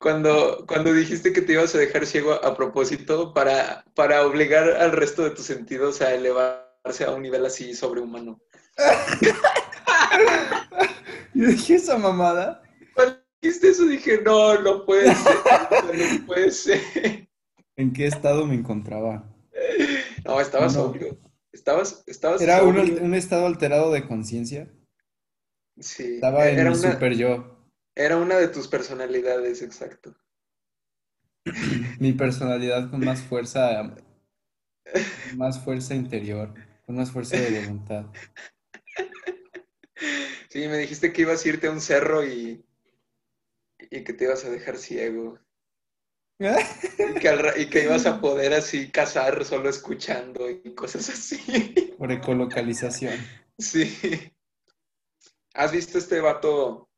cuando, cuando dijiste que te ibas a dejar ciego a propósito para, para obligar al resto de tus sentidos a elevarse a un nivel así sobrehumano. Yo dije esa mamada. Cuando dijiste eso dije, no, no puede ser, no puede ser. ¿En qué estado me encontraba? No, estabas No. sobrio. Estabas, estabas ¿Era un, un estado alterado de conciencia? Sí, Estaba en era mi una, super yo. Era una de tus personalidades, exacto. Mi personalidad con más fuerza, más fuerza interior, con más fuerza de voluntad. Sí, me dijiste que ibas a irte a un cerro y, y que te ibas a dejar ciego. Y que, al ra- y que ibas a poder así cazar solo escuchando y cosas así. Por ecolocalización. Sí. ¿Has visto este vato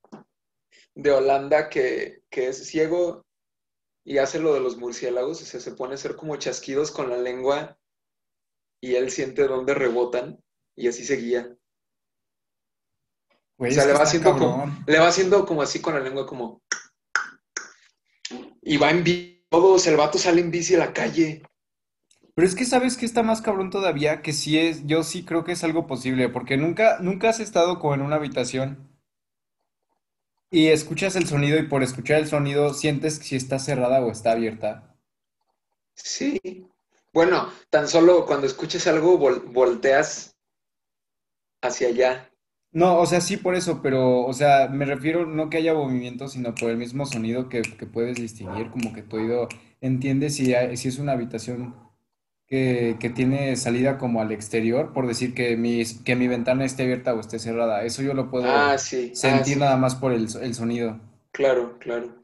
de Holanda que, que es ciego y hace lo de los murciélagos? O sea, se pone a hacer como chasquidos con la lengua y él siente dónde rebotan y así se guía. Güey, O sea, le va haciendo como, le va haciendo como así con la lengua, como. Y va en bici. Todos, el vato sale en bici a la calle. Pero es que sabes que está más cabrón todavía, que sí es, yo sí creo que es algo posible, porque nunca, nunca has estado como en una habitación y escuchas el sonido y por escuchar el sonido sientes si está cerrada o está abierta. Sí. Bueno, tan solo cuando escuches algo, vol- volteas hacia allá. No, o sea, sí por eso, pero, o sea, me refiero no que haya movimiento, sino por el mismo sonido que, que puedes distinguir, como que tu oído entiende si, hay- si es una habitación que, que tiene salida como al exterior, por decir que mi, que mi ventana esté abierta o esté cerrada. Eso yo lo puedo Ah, sí. Ah, sentir sí. nada más por el, el sonido. Claro, claro.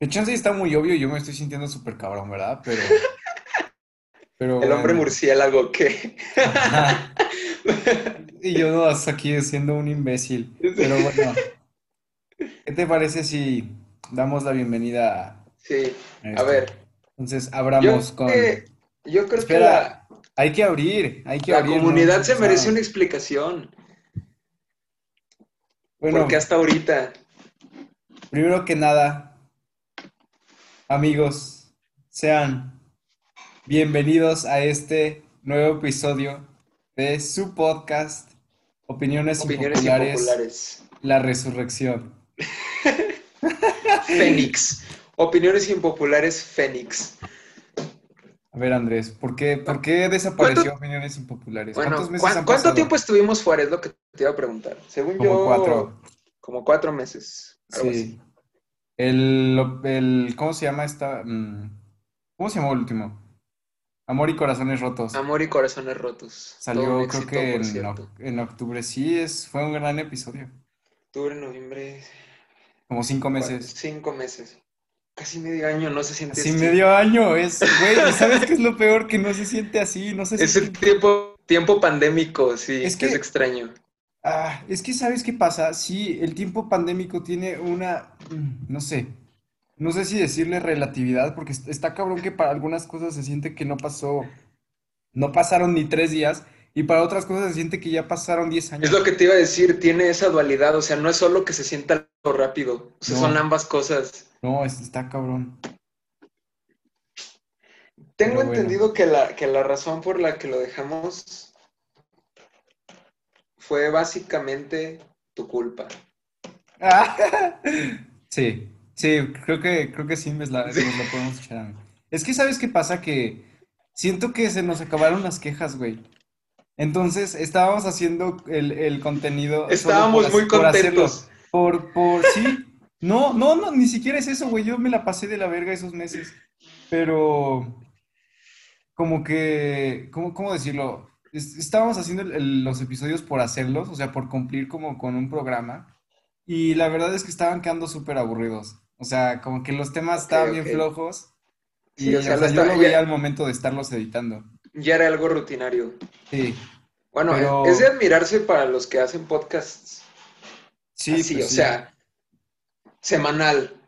El chance está muy obvio y yo me estoy sintiendo súper cabrón, ¿verdad? Pero, pero El hombre murciélago, ¿qué? Ajá. Y yo no, hasta aquí siendo un imbécil. Pero bueno, ¿qué te parece si damos la bienvenida a Sí. a ver, Entonces, yo abramos con... que, yo creo que Espera, la, hay que abrir, hay que la abrir, no comunidad se merece una explicación. Bueno, Porque hasta ahorita. primero que nada, amigos, sean bienvenidos a este nuevo episodio de su podcast, Opiniones Opiniones Impopulares, impopulares. La Resurrección. Fénix. Opiniones impopulares Fénix. A ver, Andrés, ¿por qué, por qué desapareció Opiniones Impopulares? Bueno, ¿Cuántos meses ¿cuán- han ¿cuánto tiempo estuvimos fuera? Es lo que te iba a preguntar. Según Como yo, cuatro. como cuatro meses. Algo Sí. El, el, ¿cómo se llama esta? Mm, ¿Cómo se llamó el último? Amor y Corazones Rotos. Amor y corazones rotos. Salió creo que en, octubre. Sí, es, fue un gran episodio. Octubre, noviembre. Como cinco cuatro- meses. Cinco meses. Casi medio año, no se siente Así así. medio año, es, güey, ¿y ¿sabes qué es lo peor? Que no se siente así, no se Es el tiempo, tiempo pandémico, sí, Es que es extraño. Ah, es que ¿sabes qué pasa? Sí, el tiempo pandémico tiene una, no sé, no sé si decirle relatividad, porque est- está cabrón que para algunas cosas se siente que no pasó, no pasaron ni tres días, y para otras cosas se siente que ya pasaron diez años. Es lo que te iba a decir, tiene esa dualidad, o sea, no es solo que se sienta algo rápido, o sea, No. son ambas cosas. No, es- está cabrón. Tengo bueno. entendido que la, que la razón por la que lo dejamos fue básicamente tu culpa. Sí, sí, creo que, creo que sí me la, Sí. nos la podemos echar. Es que, ¿sabes qué pasa? Que siento que se nos acabaron las quejas, güey. Entonces, estábamos haciendo el, el contenido Estábamos por, muy hacerlo. contentos. Por, por, sí. No, no, no, ni siquiera es eso, güey. Yo me la pasé de la verga esos meses. Pero, como que, ¿cómo, cómo decirlo? Es- estábamos haciendo el- el- los episodios por hacerlos, o sea, por cumplir como con un programa. Y la verdad es que estaban quedando súper aburridos. O sea, como que los temas estaban bien flojos. Sí, Y, o sea, o sea, lo yo lo veía ya- al momento de estarlos editando. Ya era algo rutinario. Sí, Bueno, Pero- es de admirarse para los que hacen podcasts sí, así, pues o sí, sea, semanal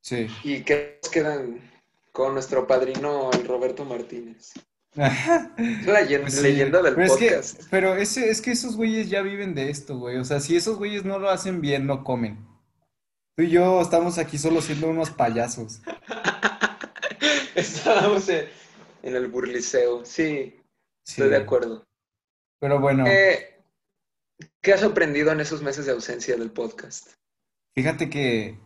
sí. y que nos quedan con nuestro padrino, el Roberto Martínez. Es la leyenda, sí, leyenda del pero es que, podcast. pero ese, es que esos güeyes ya viven de esto, güey. O sea, si esos güeyes no lo hacen bien, no comen. Tú y yo estamos aquí solo siendo unos payasos. Estábamos en, en el burliceo. Sí, Sí. estoy de acuerdo. Pero bueno, Eh, ¿qué has aprendido en esos meses de ausencia del podcast? Fíjate que,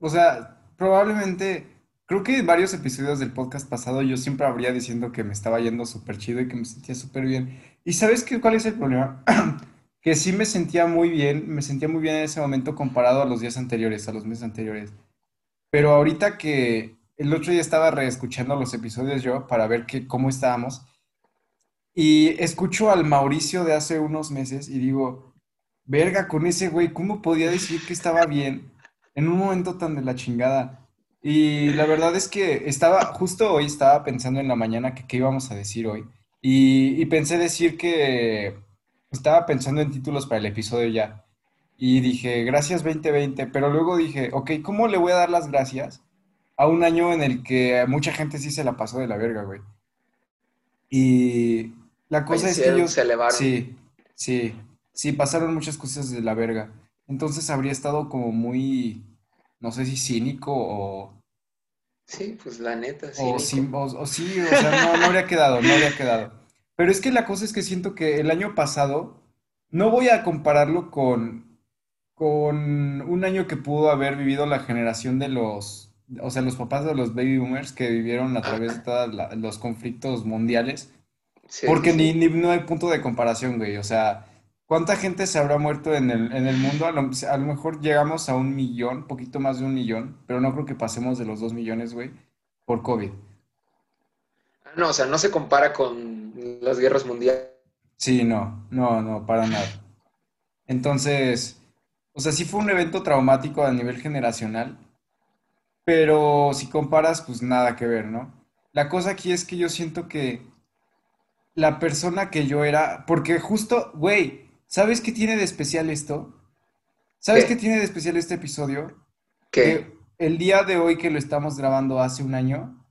o sea, probablemente, creo que en varios episodios del podcast pasado yo siempre habría diciendo que me estaba yendo súper chido y que me sentía súper bien. ¿Y sabes qué, cuál es el problema? Que sí me sentía muy bien, me sentía muy bien en ese momento comparado a los días anteriores, a los meses anteriores. Pero ahorita que el otro día estaba reescuchando los episodios yo para ver que, cómo estábamos y escucho al Mauricio de hace unos meses y digo, verga, con ese güey, ¿cómo podía decir que estaba bien en un momento tan de la chingada? Y la verdad es que estaba, justo hoy estaba pensando en la mañana que qué íbamos a decir hoy y, y pensé decir que estaba pensando en títulos para el episodio ya. Y dije, gracias 2020, pero luego dije, ok, ¿cómo le voy a dar las gracias a un año en el que mucha gente sí se la pasó de la verga, güey? Y la cosa es que yo, se elevaron. sí, sí, sí, pasaron muchas cosas de la verga. Entonces habría estado como muy, no sé si cínico o, Sí, pues la neta, o, cínico. sí, o, o sí, o sea, no, no habría quedado, no habría quedado. Pero es que la cosa es que siento que el año pasado, no voy a compararlo con, con un año que pudo haber vivido la generación de los, o sea, los papás de los baby boomers que vivieron a través de todos los conflictos mundiales. Sí, Porque sí, ni, sí. ni- no hay punto de comparación, güey. O sea, ¿cuánta gente se habrá muerto en el, en el mundo? A lo, a lo mejor llegamos a un millón, poquito más de un millón, pero no creo que pasemos de los dos millones, güey, por COVID. Ah, No, o sea, no se compara con las guerras mundiales. Sí, no, no, no, para nada. Entonces, o sea, sí fue un evento traumático a nivel generacional, pero si comparas, pues nada que ver, ¿no? La cosa aquí es que yo siento que la persona que yo era, porque justo, güey, ¿sabes qué tiene de especial esto? ¿Sabes qué ¿Qué? tiene de especial este episodio? ¿Qué? Que el día de hoy que lo estamos grabando hace un año,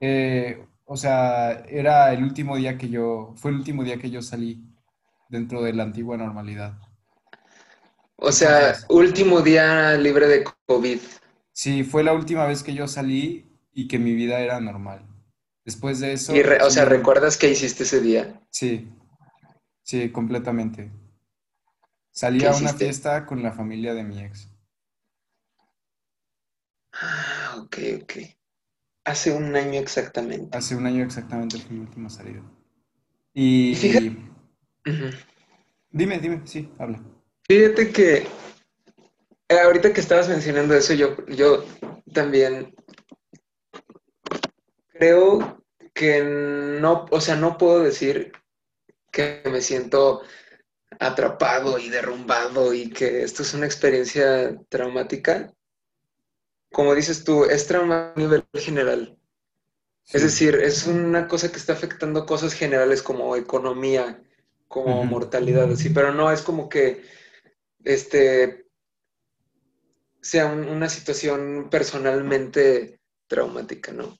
eh, o sea, era el último día que yo, fue el último día que yo salí dentro de la antigua normalidad. O sea, último día libre de COVID. sí, fue la última vez que yo salí y que mi vida era normal. Después de Y, eso, re- o sea, ¿recuerdas qué hiciste ese día? sí, sí, completamente. Salí ¿Qué a una hiciste? fiesta con la familia de mi ex. Ah, ok, ok. Hace un año exactamente. Hace un año exactamente fue mi última salida. Y fíjate, Y dime, dime, sí, habla. Fíjate que eh, ahorita que estabas mencionando eso, yo, yo también creo que no, o sea, no puedo decir que me siento atrapado y derrumbado y que esto es una experiencia traumática. Como dices tú, es trauma a nivel general. Es decir, es una cosa que está afectando cosas generales como economía, como mortalidad, así, pero no es como que este sea un- una situación personalmente traumática, ¿no?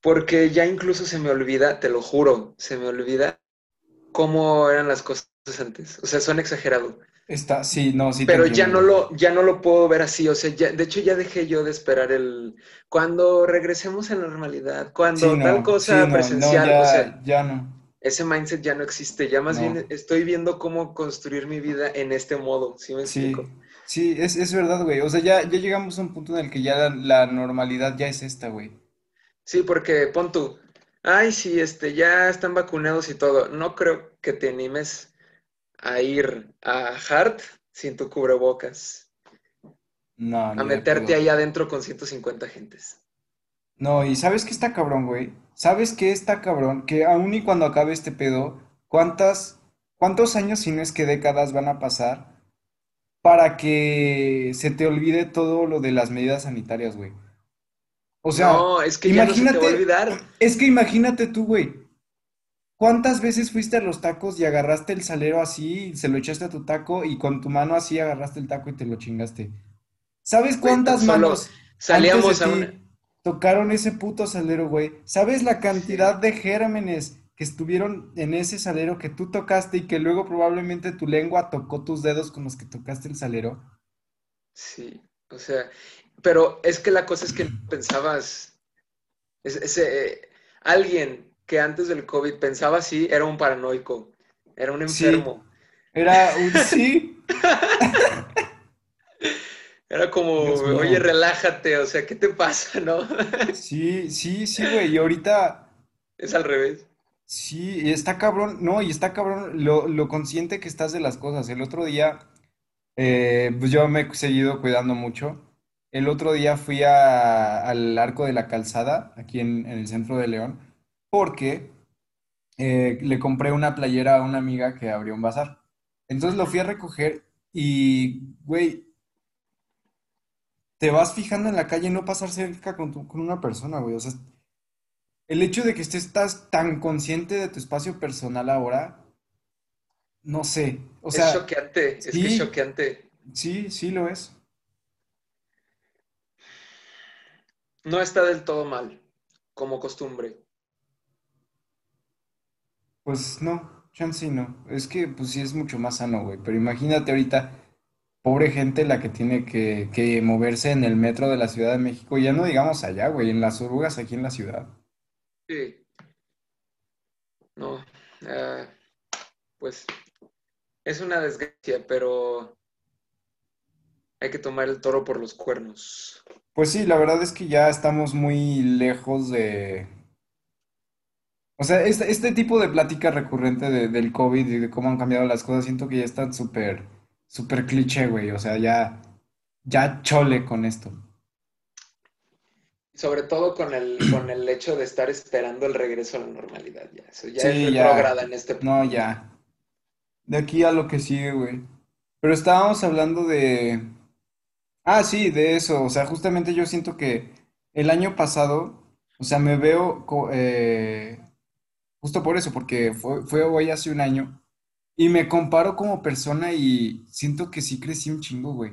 Porque ya incluso se me olvida, te lo juro, se me olvida cómo eran las cosas antes. O sea, son exagerado. Está, sí, no, sí Pero ya no lo, ya no lo puedo ver así. O sea, ya, de hecho ya dejé yo de esperar el cuando regresemos a la normalidad, Sí, cuando tal sí, cosa no, presencial. O sea, ya, ya no, ese mindset ya no existe. Ya más bien estoy viendo cómo construir mi vida en este modo. ¿Sí me explico? Sí, sí, es, es verdad, güey. O sea, ya, ya llegamos a un punto en el que ya la, la normalidad ya es esta, güey. Sí, porque pon tú, ay, sí, este, ya están vacunados y todo. No creo que te animes a ir a Hart sin tu cubrebocas, No, a meterte ahí adentro con 150 gentes. No, y ¿sabes qué está cabrón, güey? ¿Sabes qué está cabrón? Que aún y cuando acabe este pedo, ¿cuántas, cuántos años, si no es que décadas, van a pasar para que se te olvide todo lo de las medidas sanitarias, güey? O sea, No, es que ya no se te va a imagínate, olvidar. es que imagínate tú, güey. ¿Cuántas veces fuiste a los tacos y agarraste el salero así, se lo echaste a tu taco y con tu mano así agarraste el taco y te lo chingaste? ¿Sabes cuántas manos salíamos a una... tocaron ese puto salero, güey? ¿Sabes la cantidad de gérmenes que estuvieron en ese salero que tú tocaste y que luego probablemente tu lengua tocó tus dedos con los que tocaste el salero? Sí, o sea, pero es que la cosa es que pensabas, ese, eh, alguien que antes del COVID pensaba así era un paranoico, era un enfermo. Era un sí. Era como, oye, relájate, o sea, ¿qué te pasa, no? Sí, sí, sí, güey, y ahorita... Es al revés. Sí, y está cabrón, no, y está cabrón lo, lo consciente que estás de las cosas. El otro día, eh, pues yo me he seguido cuidando mucho. El otro día fui al Arco de la Calzada, aquí en, en el centro de León, porque eh, le compré una playera a una amiga que abrió un bazar. Entonces lo fui a recoger y, güey, te vas fijando en la calle no pasar cerca con, con una persona, güey. O sea, el hecho de que estés estás tan consciente de tu espacio personal ahora, no sé. O sea, es choqueante, es que es choqueante. Sí, sí lo es. No está del todo mal, como costumbre. Pues no, chance no. Es que pues sí es mucho más sano, güey. Pero imagínate ahorita, pobre gente la que tiene que, que moverse en el metro de la Ciudad de México. Ya no digamos allá, güey, en las orugas aquí en la ciudad. Sí. No. Ah, pues es una desgracia, pero hay que tomar el toro por los cuernos. Pues sí, la verdad es que ya estamos muy lejos de, o sea, este, este tipo de plática recurrente de- del COVID y de cómo han cambiado las cosas, siento que ya están súper, súper cliché, güey. O sea, ya, ya chole con esto. Sobre todo con el, con el hecho de estar esperando el regreso a la normalidad, ya. Eso ya es Sí, ya. retrógrada en este No, punto. ya. De aquí a lo que sigue, güey. Pero estábamos hablando de... Ah, sí, de eso. O sea, justamente yo siento que el año pasado, o sea, me veo co- eh, justo por eso, porque fue, fue hoy hace un año. Y me comparo como persona y siento que sí crecí un chingo, güey.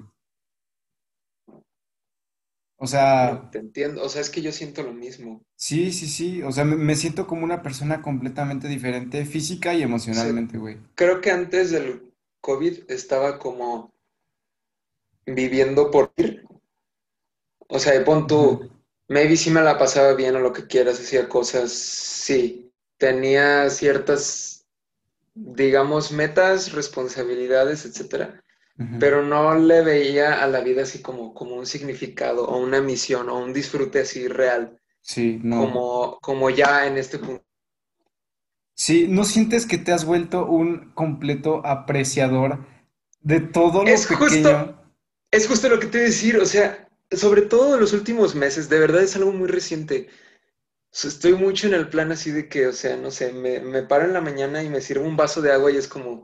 O sea, te entiendo. O sea, es que yo siento lo mismo. sí, sí, sí. O sea, me, me siento como una persona completamente diferente, física y emocionalmente, güey. creo que antes del COVID estaba como viviendo por ir. O sea, pon tú, maybe sí me la pasaba bien o lo que quieras, hacía cosas, sí. Tenía ciertas, digamos, metas, responsabilidades, etcétera. Pero no le veía a la vida así como, como un significado o una misión o un disfrute así real, Sí, no. como, como ya en este punto. Sí, ¿no sientes que te has vuelto un completo apreciador de todo lo Es justo, pequeño? es justo lo que te iba a decir, o sea, sobre todo en los últimos meses, de verdad es algo muy reciente. Estoy mucho en el plan así de que, o sea, no sé, me, me paro en la mañana y me sirvo un vaso de agua y es como,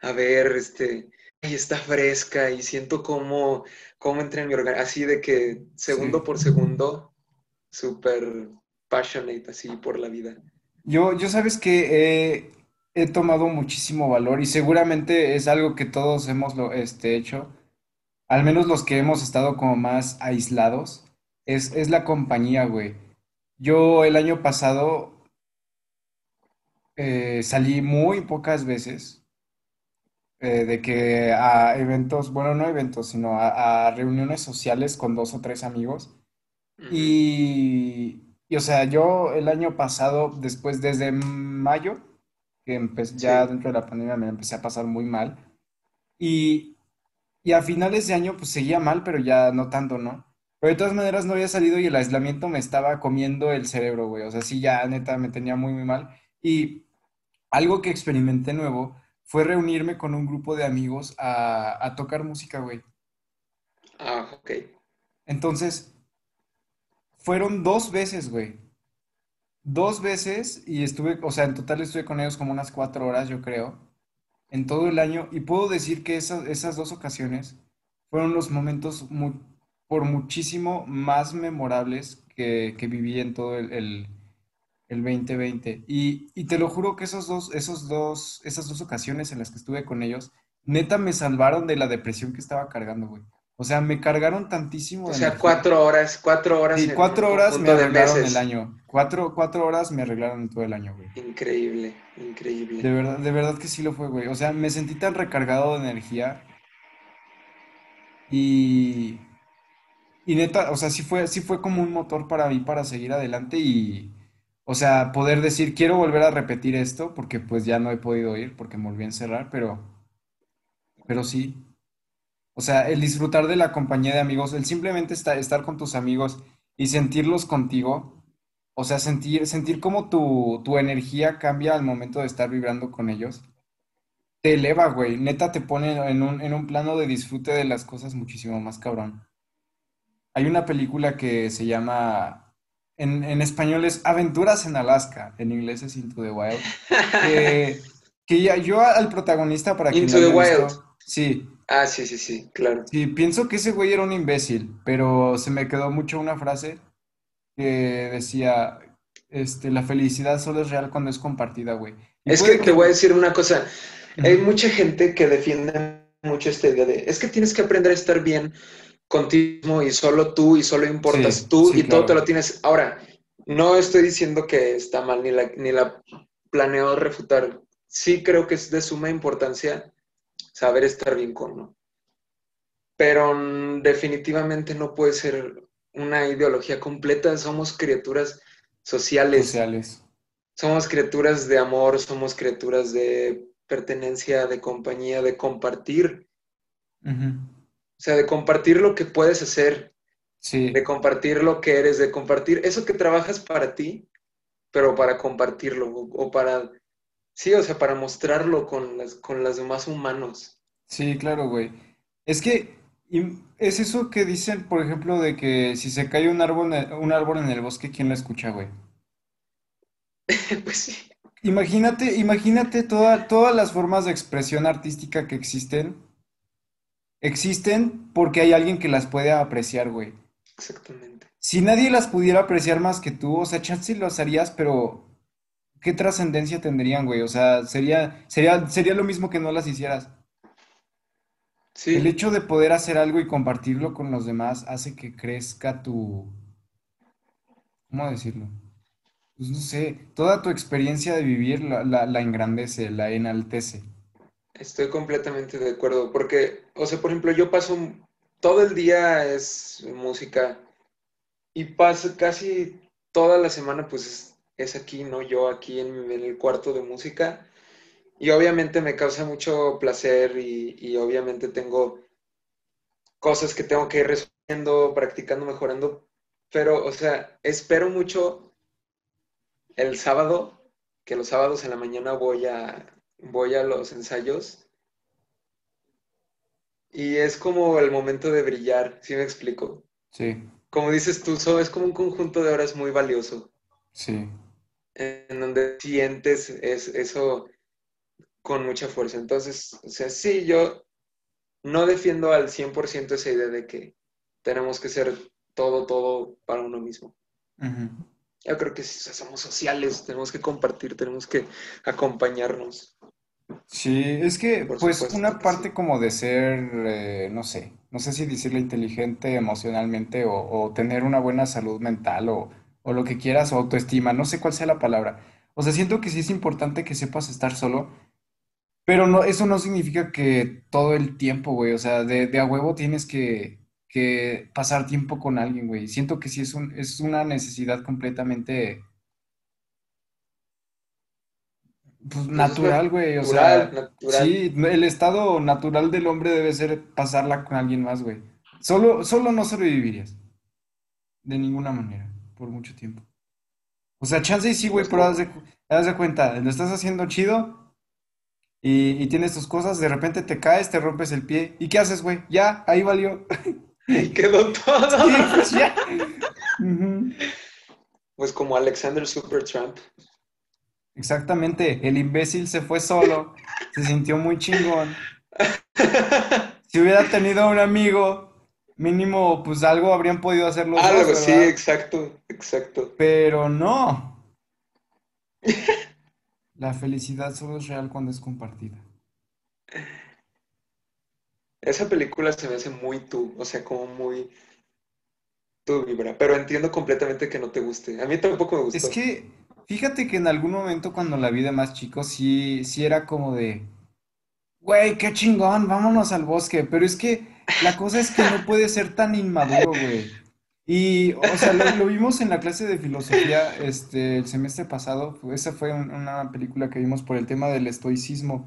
a ver, este, ay, está fresca y siento cómo, cómo entra en mi organismo, así de que Sí. segundo por segundo, súper passionate así por la vida. Yo, yo sabes que he, he tomado muchísimo valor y seguramente es algo que todos hemos lo, este, hecho, al menos los que hemos estado como más aislados, es, es la compañía, güey. Yo el año pasado eh, salí muy pocas veces eh, de que a eventos, bueno, no eventos, sino a, a reuniones sociales con dos o tres amigos. Y, y, o sea, yo el año pasado, después, desde mayo, que empecé, ya Sí, dentro de la pandemia me empecé a pasar muy mal. Y, y a finales de año, pues seguía mal, pero ya no tanto, ¿no? Pero de todas maneras no había salido y el aislamiento me estaba comiendo el cerebro, güey. O sea, sí, ya neta me tenía muy, muy mal. Y algo que experimenté nuevo fue reunirme con un grupo de amigos a, a tocar música, güey. ah, ok. Entonces, fueron dos veces, güey. Dos veces y estuve, o sea, en total estuve con ellos como unas cuatro horas, yo creo, en todo el año. Y puedo decir que esas, esas dos ocasiones fueron los momentos mu- por muchísimo más memorables que, que viví en todo el, el, el 2020. Y, y te lo juro que esos dos, esos dos, esas dos ocasiones en las que estuve con ellos, neta me salvaron de la depresión que estaba cargando, güey. O sea, me cargaron tantísimo O de sea, energía. cuatro horas, cuatro horas Sí, un cuatro horas me de arreglaron el meses. año. Cuatro, cuatro horas me arreglaron todo el año, güey. Increíble, De increíble. verdad, de verdad que sí lo fue, güey. O sea, me sentí tan recargado de energía Y, y neta, o sea, sí fue, sí fue como un motor para mí para seguir adelante y, o sea, poder decir, quiero volver a repetir esto, porque pues ya no he podido ir, porque me volví a encerrar, pero, pero sí. O sea, el disfrutar de la compañía de amigos, el simplemente esta- estar con tus amigos y sentirlos contigo, o sea, sentir, sentir cómo tu, tu energía cambia al momento de estar vibrando con ellos, te eleva, güey. Neta te pone en un, en un plano de disfrute de las cosas muchísimo más cabrón. Hay una película que se llama, en, en español es Aventuras en Alaska, en inglés es Into the Wild, que, que ya- yo al protagonista, para quien Into the Wild. visto, sí. Ah, sí, sí, sí, claro. Sí, pienso que ese güey era un imbécil, pero se me quedó mucho una frase que decía, este, la felicidad solo es real cuando es compartida, güey. Y Es que puede te que... voy a decir una cosa. Hay mucha gente que defiende mucho esta idea de, es que tienes que aprender a estar bien contigo y solo tú y solo importas Sí, tú sí, y todo te lo tienes. Ahora, no estoy diciendo que está mal ni la, ni la planeo refutar. Sí creo que es de suma importancia saber estar bien con uno. Pero mm, definitivamente no puede ser una ideología completa. Somos criaturas sociales. Sociales. Somos criaturas de amor, somos criaturas de pertenencia, de compañía, de compartir. Ujú. O sea, de compartir lo que puedes hacer, Sí, de compartir lo que eres, de compartir eso que trabajas para ti, pero para compartirlo o, o para, sí, o sea, para mostrarlo con las, con los demás humanos. sí, claro, güey. Es que es eso que dicen, por ejemplo, de que si se cae un árbol, en- un árbol en el bosque, ¿quién lo escucha, güey? Pues sí, Imagínate, imagínate toda- todas las formas de expresión artística que existen, existen porque hay alguien que las puede apreciar, güey. exactamente. Si nadie las pudiera apreciar más que tú, o sea, chance lo harías, pero ¿qué trascendencia tendrían, güey? O sea, sería, sería, sería lo mismo que no las hicieras. El Sí, hecho de poder hacer algo y compartirlo con los demás hace que crezca tu, ¿cómo decirlo? Pues no sé, toda tu experiencia de vivir la, la, la engrandece, la enaltece. Estoy completamente de acuerdo, porque, o sea, por ejemplo, yo paso todo el día es música y paso casi toda la semana, pues es, aquí, ¿no? Yo aquí en el cuarto de música. Y obviamente me causa mucho placer y, y obviamente tengo cosas que tengo que ir resolviendo, practicando, mejorando. Pero, o sea, espero mucho el sábado, que los sábados en la mañana voy a, voy a los ensayos y es como el momento de brillar, ¿sí me explico? Sí, Como dices tú, so- es como un conjunto de horas muy valioso, sí. en donde sientes es, eso con mucha fuerza. Entonces, o sea, sí, yo no defiendo al 100% esa idea de que tenemos que ser todo, todo para uno mismo. Yo creo que sea, somos sociales, tenemos que compartir, tenemos que acompañarnos. Sí, es que Por pues supuesto una que sí. parte como de ser, eh, no sé, no sé si decirlo inteligente emocionalmente o, o tener una buena salud mental o, o lo que quieras o autoestima, no sé cuál sea la palabra. O sea, siento que sí es importante que sepas estar solo, pero no, eso no significa que todo el tiempo, güey, o sea, de, de a huevo tienes que, que pasar tiempo con alguien, güey. Siento que sí es un, es una necesidad completamente, pues, Pues es natural, güey, o sea, natural. sí, el estado natural del hombre debe ser pasarla con alguien más, güey. Solo, solo no sobrevivirías, de ninguna manera, por mucho tiempo. O sea, chance y sí, güey, pero haz de, haz de cuenta, lo estás haciendo chido y, y tienes tus cosas, de repente te caes, te rompes el pie, ¿y qué haces, güey? Ya, ahí valió. Ahí quedó todo. Sí, pues ya. Pues como Alexander Supertramp. Exactamente, el imbécil se fue solo, se sintió muy chingón. Si hubiera tenido un amigo, mínimo, pues algo habrían podido hacer los dos, Algo, sí, exacto, exacto. Pero no, la felicidad solo es real cuando es compartida. Esa película se me hace muy tú, o sea, como muy tu vibra, pero entiendo completamente que no te guste. A mí tampoco me Es gustó. que, fíjate que en algún momento cuando la vi de más chico, sí, sí era como de, güey, qué chingón, vámonos al bosque. Pero es que la cosa es que no puede ser tan inmaduro, güey. Y, o sea, lo, lo vimos en la clase de filosofía este, el semestre pasado. Esa fue un- una película que vimos por el tema del estoicismo.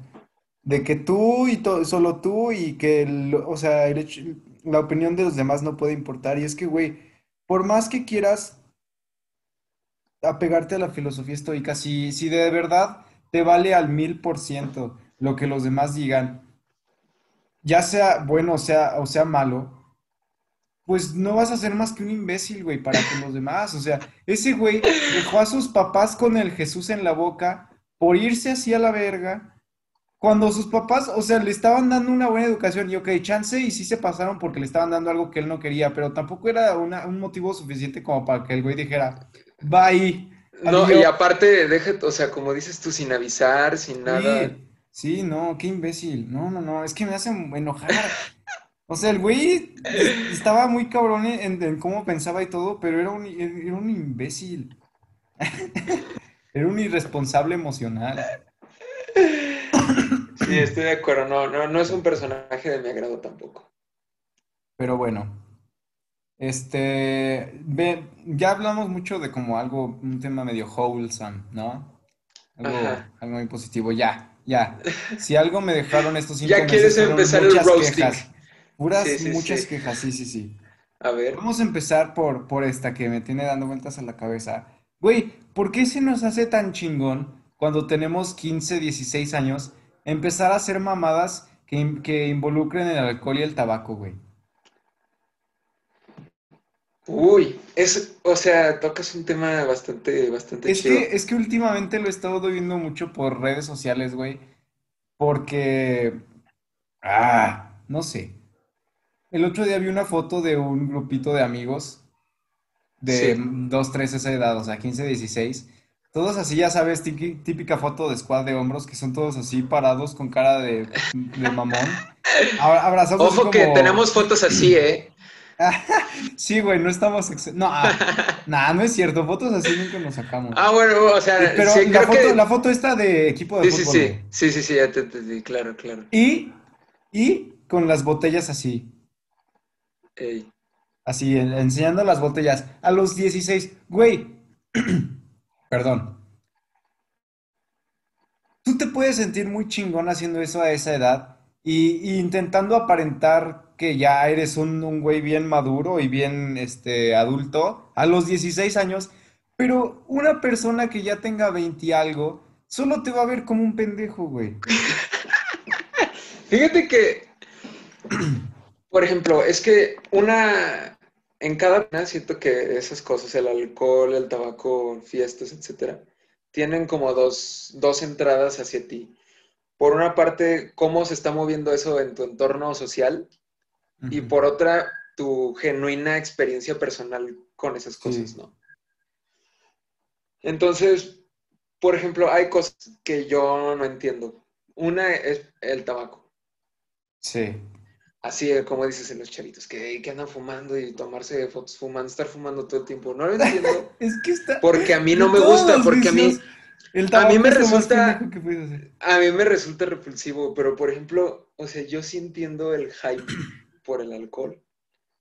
De que tú y to- solo tú y que, el- o sea, el hecho- la opinión de los demás no puede importar. Y es que, güey, por más que quieras apegarte a la filosofía estoica, si, si de verdad te vale al mil por ciento lo que los demás digan, ya sea bueno o sea, o sea malo, pues no vas a ser más que un imbécil, güey, para con los demás. O sea, ese güey dejó a sus papás con el Jesús en la boca por irse así a la verga. Cuando sus papás, o sea, le estaban dando una buena educación y ok, chance y sí se pasaron porque le estaban dando algo que él no quería, pero tampoco era una- un motivo suficiente como para que el güey dijera, bye, No, y aparte, deja, o sea, como dices tú, sin avisar, sin nada. Sí, sí, no, qué imbécil. No, no, no, es que me hace enojar. O sea, el güey es- estaba muy cabrón en, en cómo pensaba y todo, pero era un, era un imbécil. Era un irresponsable emocional. Sí, estoy de acuerdo. No, no, no es un personaje de mi agrado tampoco. Pero bueno, este, ve, ya hablamos mucho de como algo, un tema medio wholesome, ¿no? Algo, Ajá. algo muy positivo. Ya, ya. Si algo me dejaron estos cinco Ya meses quieres empezar el roasting. quejas. Puras, Sí, sí, muchas sí. quejas, sí, sí, sí. A ver. Vamos a empezar por, por esta que me tiene dando vueltas a la cabeza. Güey, ¿por qué se nos hace tan chingón cuando tenemos 15, 16 años empezar a hacer mamadas que, que involucren el alcohol y el tabaco, güey? Uy, es, o sea, tocas un tema bastante, bastante Es chido. que, es que últimamente lo he estado viendo mucho por redes sociales, güey, porque, ah, no sé. El otro día vi una foto de un grupito de amigos de Sí. 2, 3, esa edad, o sea, 15, 16. Todos así, ya sabes, típica foto de squad de hombros, que son todos así parados con cara de, de mamón. Abra- Abrazados Ojo que tenemos fotos así, ¿eh? Sí, güey, no estamos... ex- No, ah, nah, no es cierto, fotos así nunca nos sacamos. Ah, bueno, o sea, Pero sí, la creo foto, que... la foto esta de equipo de Sí, sí, fútbol, sí, güey. sí, sí, sí, ya te entendí, claro, claro. Y, y con las botellas así, Ey. así, en- enseñando las botellas. A los 16, güey, perdón. Tú te puedes sentir muy chingón haciendo eso a esa edad y, y intentando aparentar que ya eres un, güey bien maduro y bien este, adulto a los 16 años, pero una persona que ya tenga 20 y algo solo te va a ver como un pendejo, güey. Fíjate que, por ejemplo, es que una, en cada una siento que esas cosas, el alcohol, el tabaco, fiestas, etcétera, tienen como dos, dos entradas hacia ti. Por una parte, cómo se está moviendo eso en tu entorno social y por otra, tu genuina experiencia personal con esas cosas, Sí. ¿no? Entonces, por ejemplo, hay cosas que yo no entiendo. Una es el tabaco. Sí. Así como dices en los chavitos, que, que andan fumando y tomarse fotos fumando, estar fumando todo el tiempo. No lo entiendo Es que está. porque a mí no me gusta, porque a mí, el a mí me resulta, que a mí me resulta repulsivo, pero por ejemplo, o sea, yo sí entiendo el hype por el alcohol.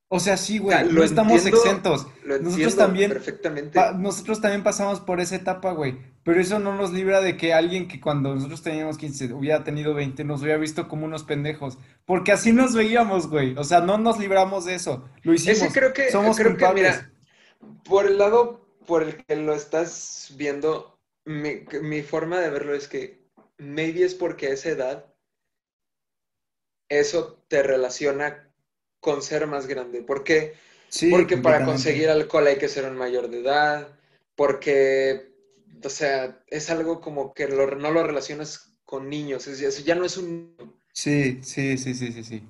O sea, sí, O sea, güey, no estamos entiendo, exentos. lo Nosotros también, perfectamente. nosotros también pasamos por esa etapa, güey. Pero eso no nos libra de que alguien que cuando nosotros teníamos 15 hubiera tenido 20 nos hubiera visto como unos pendejos. Porque así nos veíamos, güey. O sea, no nos libramos de eso. Lo Ese hicimos. creo que, Somos creo que, culpables. mira, por el lado por el que lo estás viendo, mi, mi forma de verlo es que maybe es porque a esa edad eso te relaciona con ser más grande. ¿Por qué? Sí, Porque para conseguir alcohol hay que ser un mayor de edad, porque, o sea, es algo como que lo- no lo relacionas con niños, es, ya no es un... Sí, sí, sí, sí, sí, sí.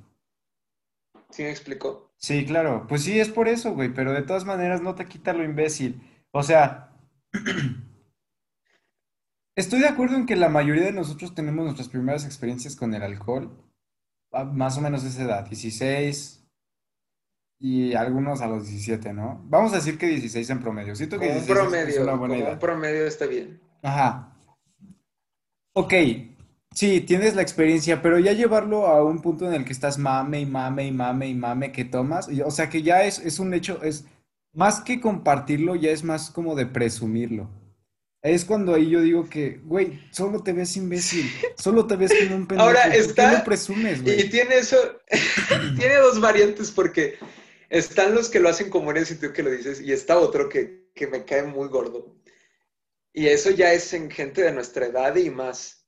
¿Sí me explico? Sí, claro. Pues sí, es por eso, güey. Pero de todas maneras no te quita lo imbécil. O sea, estoy de acuerdo en que la mayoría de nosotros tenemos nuestras primeras experiencias con el alcohol, a más o menos esa edad, 16 y algunos a los 17, ¿no? Vamos a decir que 16 en promedio. Siento que Como un 16 es, es promedio, una buena como un edad. promedio está bien. Ajá. Ok, Sí, tienes la experiencia, pero ya llevarlo a un punto en el que estás mame y mame y mame y mame que tomas, y- o sea que ya es, es un hecho, es más que compartirlo, ya es más como de presumirlo. Es cuando ahí yo digo que, güey, solo te ves imbécil, solo te ves como un Ahora pendejo, ¿por qué lo está, presumes, y güey? tiene eso, tiene dos variantes porque están los que lo hacen como en el sitio que lo dices y está otro que, que me cae muy gordo. Y eso ya es en gente de nuestra edad y más.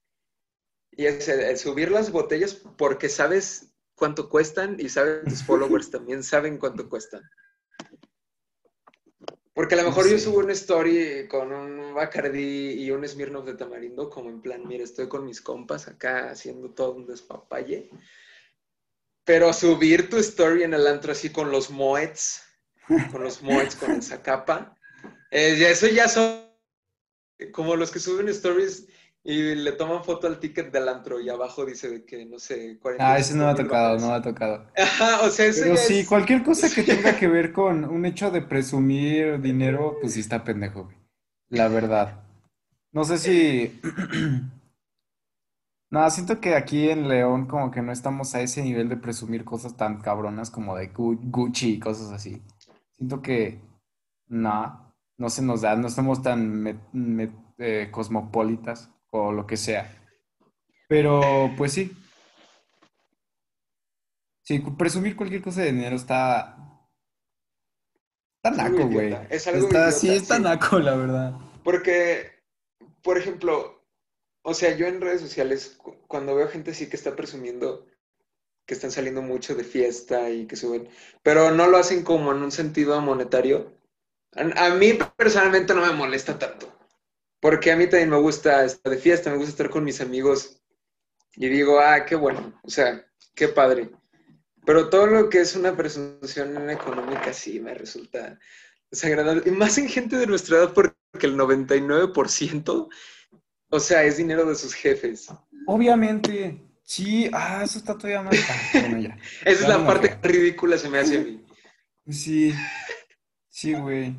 Y es el, el subir las botellas porque sabes cuánto cuestan y sabes tus followers también saben cuánto cuestan. Porque a lo mejor yo sé. subo una story con un Bacardi y un Smirnoff de tamarindo, como en plan, mira, estoy con mis compas acá haciendo todo un despapalle. Pero subir tu story en el antro así con los moets, con los moets, con el Zacapa, eh, eso ya son como los que suben stories y le toman foto al ticket del antro y abajo dice de que, no sé, Ah, ese no 45 me ha tocado, no me ha tocado. Ajá, o sea, eso Pero ya sí, es... cualquier cosa que tenga que ver con un hecho de presumir dinero, pues sí está pendejo, güey. La verdad. No sé si... Nada, siento que aquí en León como que no estamos a ese nivel de presumir cosas tan cabronas como de Gu- Gucci y cosas así. Siento que no, no se nos da, no somos tan me- me- eh, cosmopolitas o lo que sea. Pero pues sí, sí, cu- presumir cualquier cosa de dinero está, está Es algo naco, güey. idiota, es algo Está, sí, idiota, está sí. naco, la verdad. Porque, por ejemplo, o sea, yo en redes sociales, cu- cuando veo gente así que está presumiendo que están saliendo mucho de fiesta y que suben, pero no lo hacen como en un sentido monetario, a, a mí personalmente no me molesta tanto, porque a mí también me gusta estar de fiesta, me gusta estar con mis amigos y digo, ah, qué bueno, o sea, qué padre. Pero todo lo que es una presunción económica sí me resulta desagradable. Y más en gente de nuestra edad, porque el 99%, o sea, es dinero de sus jefes. Obviamente, sí, ah, eso está todavía más... Bueno, ya, Esa es ya la parte enojé. ridícula, se me hace a mí. Sí, sí, güey.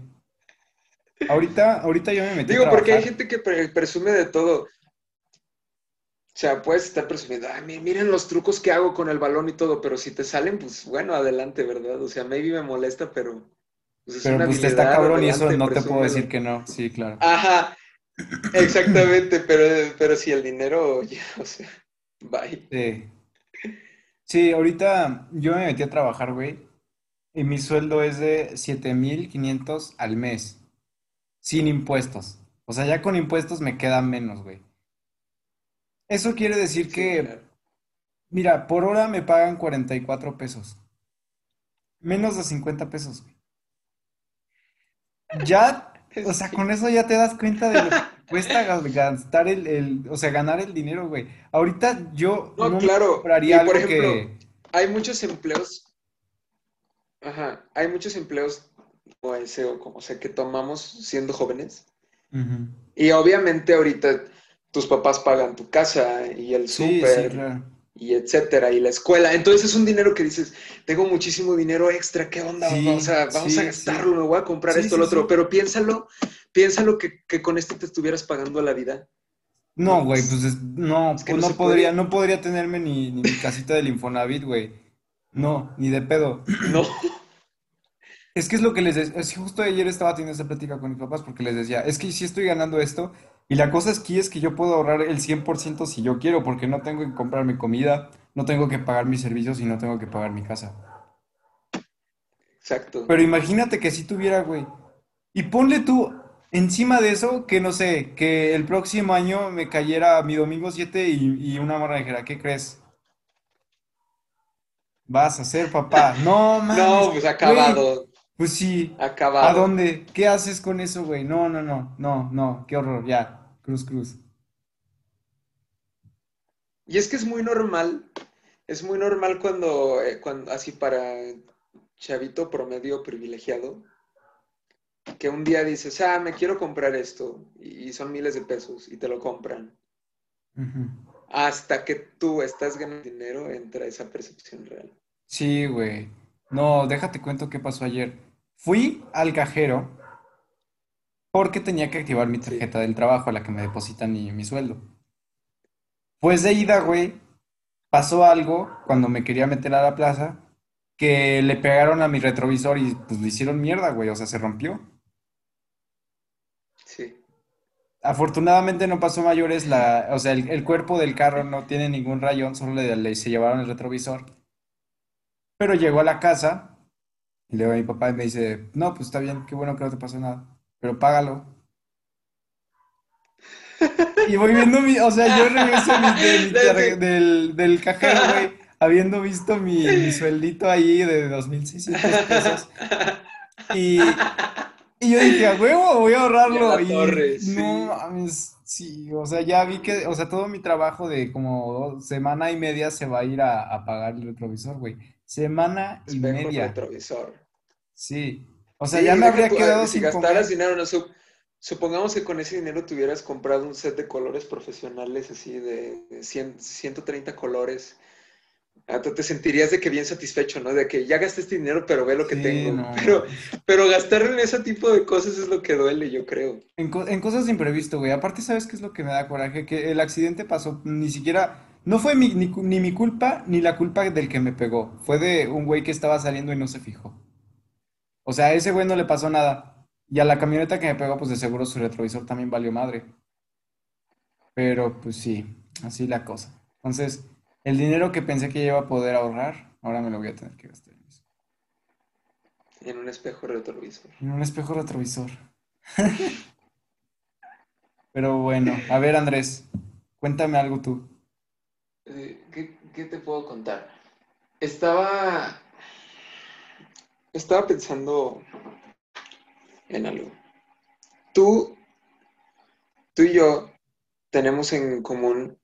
Ahorita, ahorita yo me metí a Digo, porque hay gente que pre- presume de todo. O sea, puedes estar presumiendo, ay, mi- miren los trucos que hago con el balón y todo, pero si te salen, pues bueno, adelante, ¿verdad? O sea, maybe me molesta, pero pues es Pero una pues te está cabrón y eso no te puedo decir que no. Sí, claro. Ajá, exactamente, pero, pero si el dinero, ya, o sea, bye. Sí. Sí, ahorita yo me metí a trabajar, güey, y mi sueldo es de 7.500 al mes, sin impuestos. O sea, ya con impuestos me queda menos, güey. Eso quiere decir Sí, que, claro. mira, por hora me pagan 44 pesos, menos de 50 pesos, güey. Ya, o sea, con eso ya te das cuenta de lo que cuesta gas- gastar el, el- o sea, ganar el dinero, güey. Ahorita yo No, claro. Y compraría por ejemplo, que... hay muchos empleos, ajá, hay muchos empleos como ese o como sea que tomamos siendo jóvenes. Y obviamente ahorita tus papás pagan tu casa y el Sí, sí, súper claro. y etcétera, y la escuela. Entonces es un dinero que dices, tengo muchísimo dinero extra, ¿qué onda? Vamos Sí, a, vamos a sí, sí. gastarlo, me voy a comprar Sí, esto, sí, lo otro. sí. Pero piénsalo, piénsalo que, que con esto te estuvieras pagando la vida. No, güey, pues es, es- no, es que pues no podría, puede. no podría tenerme ni, ni mi casita del Infonavit, güey. No, ni de pedo. No. Es que es lo que les decía, es que justo ayer estaba teniendo esa plática con mis papás porque les decía, es que sí estoy ganando esto y la cosa es que es que yo puedo ahorrar el 100% si yo quiero porque no tengo que comprar mi comida, no tengo que pagar mis servicios y no tengo que pagar mi casa. Exacto. Pero imagínate que si tuviera, güey. Y ponle tú encima de eso que no sé, que el próximo año me cayera mi domingo 7 y, y una morra dijera, ¿qué crees? Vas a ser papá. No mames, No, pues güey. acabado, Pues sí. ¿A acabado. dónde? ¿Qué haces con eso, güey? No, no, no, no, no, qué horror, ya. Cruz, cruz. Y es que es muy normal, es muy normal cuando, eh, cuando así para chavito promedio privilegiado, que un día dices, ah, me quiero comprar esto, y son miles de pesos, y te lo compran. Hasta que tú estás ganando dinero, entra esa percepción real. Sí, güey. No, déjate cuento qué pasó ayer. Fui al cajero porque tenía que activar mi Sí, tarjeta del trabajo a la que me depositan mi, mi sueldo. Pues de ida, güey, pasó algo cuando me quería meter a la plaza que le pegaron a mi retrovisor y pues le hicieron mierda, güey, o sea, se rompió. Sí. Afortunadamente no pasó mayores, la, o sea, el, el cuerpo del carro no tiene ningún rayón, solo le, le- se llevaron el retrovisor. Pero llegó a la casa y le digo a mi papá y me dice, no, pues está bien, qué bueno que no te pasó nada, pero págalo. Y voy viendo mi, o sea, yo regreso mi- de mi del, del cajero, güey, habiendo visto mi, mi sueldito ahí de 2.600 pesos. Y, y yo dije, a huevo, voy a ahorrarlo. Y torre, no sí. mames, sí, o sea, ya vi que, o sea, todo mi trabajo de como semana y media se va a ir a, a pagar el retrovisor, güey. Semana y Espejo media, retrovisor. sí. O sea, Sí, ya me habría quedado si sin gastaras comer. dinero, no, sup- supongamos que con ese dinero te hubieras comprado un set de colores profesionales así de 100, 130 colores. Tú te sentirías de que bien satisfecho, ¿no? De que ya gasté este dinero, pero ve lo que Sí, tengo. no. Pero, pero gastar en ese tipo de cosas es lo que duele, yo creo. En, co- en cosas de imprevisto, güey. Aparte, ¿sabes qué es lo que me da coraje? Que el accidente pasó, ni siquiera, no fue mi- ni, ni mi culpa, ni la culpa del que me pegó. Fue de un güey que estaba saliendo y no se fijó. O sea, a ese güey no le pasó nada. Y a la camioneta que me pegó, pues de seguro su retrovisor también valió madre. Pero, pues sí, así la cosa. Entonces, el dinero que pensé que iba a poder ahorrar, ahora me lo voy a tener que gastar en eso. En un espejo retrovisor. En un espejo retrovisor. Pero bueno, a ver, Andrés, cuéntame algo tú. Eh, ¿Qué, qué te puedo contar? Estaba, estaba pensando en algo. Tú, tú y yo tenemos en común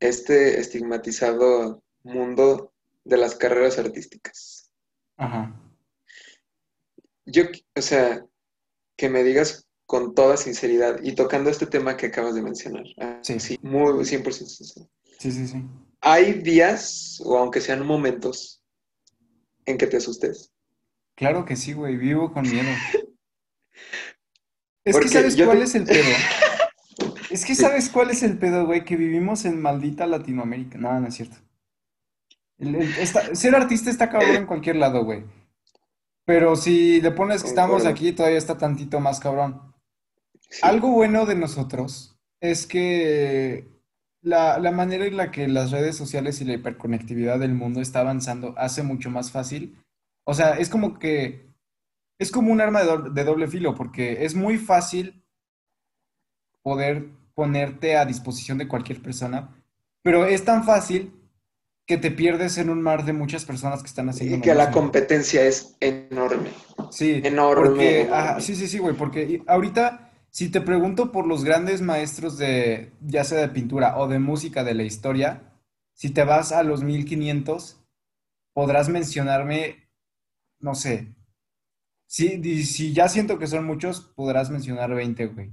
este estigmatizado mundo de las carreras artísticas. Ajá. Yo, o sea, que me digas con toda sinceridad y tocando este tema que acabas de mencionar, Sí, así, muy 100% sincero. sí, sí, sí. Hay días, o aunque sean momentos, en que te asustes. Claro que sí, güey, vivo con miedo. Es que ¿sabes cuál te... es el pedo? Es que. ¿sabes cuál es el pedo, güey? Que vivimos en maldita Latinoamérica. No, no es cierto. El- el- esta- ser artista está cabrón en cualquier lado, güey. Pero si le pones que estamos aquí, todavía está tantito más cabrón. Sí. Algo bueno de nosotros es que la, la manera en la que las redes sociales y la hiperconectividad del mundo está avanzando hace mucho más fácil. O sea, es como que es como un arma de doble, de doble filo, porque es muy fácil poder ponerte a disposición de cualquier persona, pero es tan fácil que te pierdes en un mar de muchas personas que están haciendo Y que la mismo. competencia es enorme. Sí, Enorme, porque, ajá, sí, sí, sí, güey, porque ahorita, si te pregunto por los grandes maestros de, ya sea de pintura o de música de la historia, si te vas a los 1500, podrás mencionarme, no sé, si, si ya siento que son muchos, podrás mencionar 20, güey,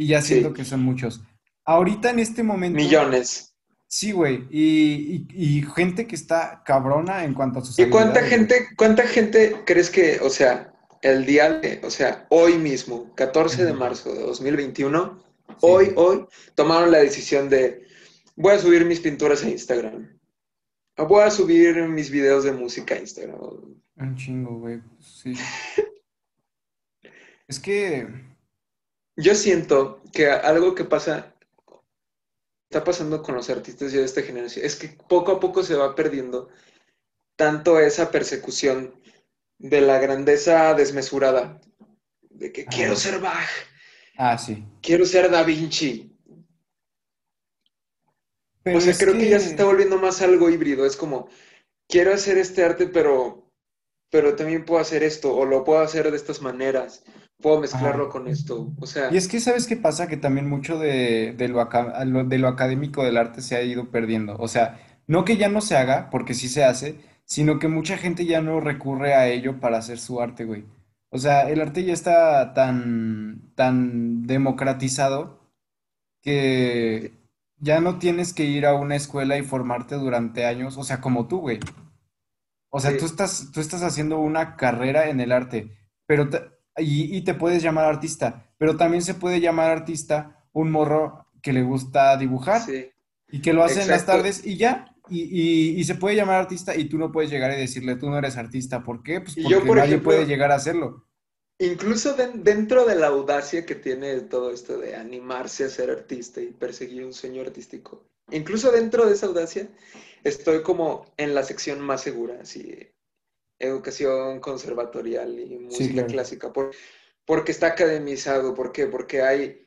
y ya siento Sí. que son muchos. Ahorita en este momento, Millones. sí, güey, y, y, y gente que está cabrona en cuanto a sus ¿Y cuánta gente, cuánta gente crees que, o sea, el día de, o sea, hoy mismo, 14 de marzo de 2021, Sí, hoy, hoy, tomaron la decisión de, voy a subir mis pinturas a Instagram, o voy a subir mis videos de música a Instagram. un chingo, güey, sí. Es que, Yo siento que algo que pasa, está pasando con los artistas de esta generación, es que poco a poco se va perdiendo tanto esa persecución de la grandeza desmesurada, de que quiero ser Bach, ah, sí. quiero ser Da Vinci. O sea, creo que ya se está que, volviendo más algo híbrido, es como, quiero hacer este arte, pero, pero también puedo hacer esto, o lo puedo hacer de estas maneras, puedo mezclarlo ajá. con esto, o Y sea, es que, ¿sabes qué pasa? Que también mucho de, de lo, de lo académico del arte se ha ido perdiendo. O sea, no que ya no se haga, porque sí se hace, sino que mucha gente ya no recurre a ello para hacer su arte, güey. O sea, el arte ya está tan, tan democratizado que ya no tienes que ir a una escuela y formarte durante años, o sea, como tú, güey. O sea, tú estás, tú estás haciendo una carrera en el arte, pero te- y, y te puedes llamar artista, pero también se puede llamar artista un morro que le gusta dibujar. sí. Y que lo hacen en las tardes y ya. Y, y- y se puede llamar artista y tú no puedes llegar y decirle, tú no eres artista. ¿Por qué? Pues porque yo, por nadie ejemplo, puede llegar a hacerlo. Incluso den- dentro de la audacia que tiene todo esto de animarse a ser artista y perseguir un sueño artístico, incluso dentro de esa audacia, estoy como en la sección más segura, así, educación conservatorial y música claro. clásica, por- porque está academizado, ¿por qué? Porque hay,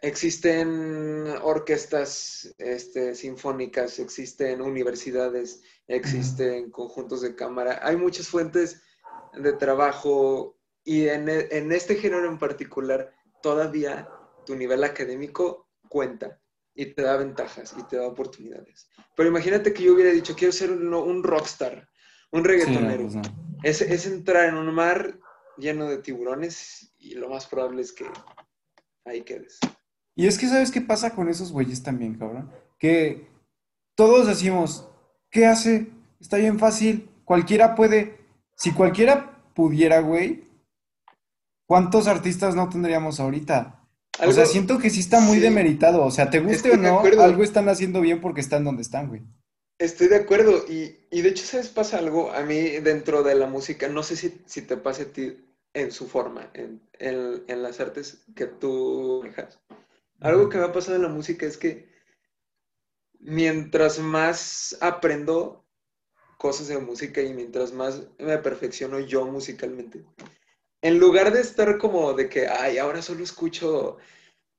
existen orquestas este, sinfónicas, existen universidades, existen conjuntos de cámara, hay muchas fuentes de trabajo y en, e- en este género en particular, todavía tu nivel académico cuenta y te da ventajas y te da oportunidades. Pero imagínate que yo hubiera dicho, quiero ser un, un rockstar, un reggaetonero. es, es entrar en un mar lleno de tiburones y lo más probable es que ahí quedes. Y es que, ¿sabes qué pasa con esos güeyes también, cabrón? Que todos decimos, ¿qué hace? Está bien fácil, cualquiera puede. Si cualquiera pudiera, güey, ¿cuántos artistas no tendríamos ahorita? O sea, siento que sí está muy sí. demeritado. O sea, te guste Estoy o no, algo están haciendo bien porque están donde están, güey. Estoy de acuerdo y, y de hecho, ¿sabes? Pasa algo a mí dentro de la música, no sé si, si te pasa a ti en su forma, en, en- en las artes que tú manejas. Algo que me ha pasado en la música es que mientras más aprendo cosas de música y mientras más me perfecciono yo musicalmente, en lugar de estar como de que, ay, ahora solo escucho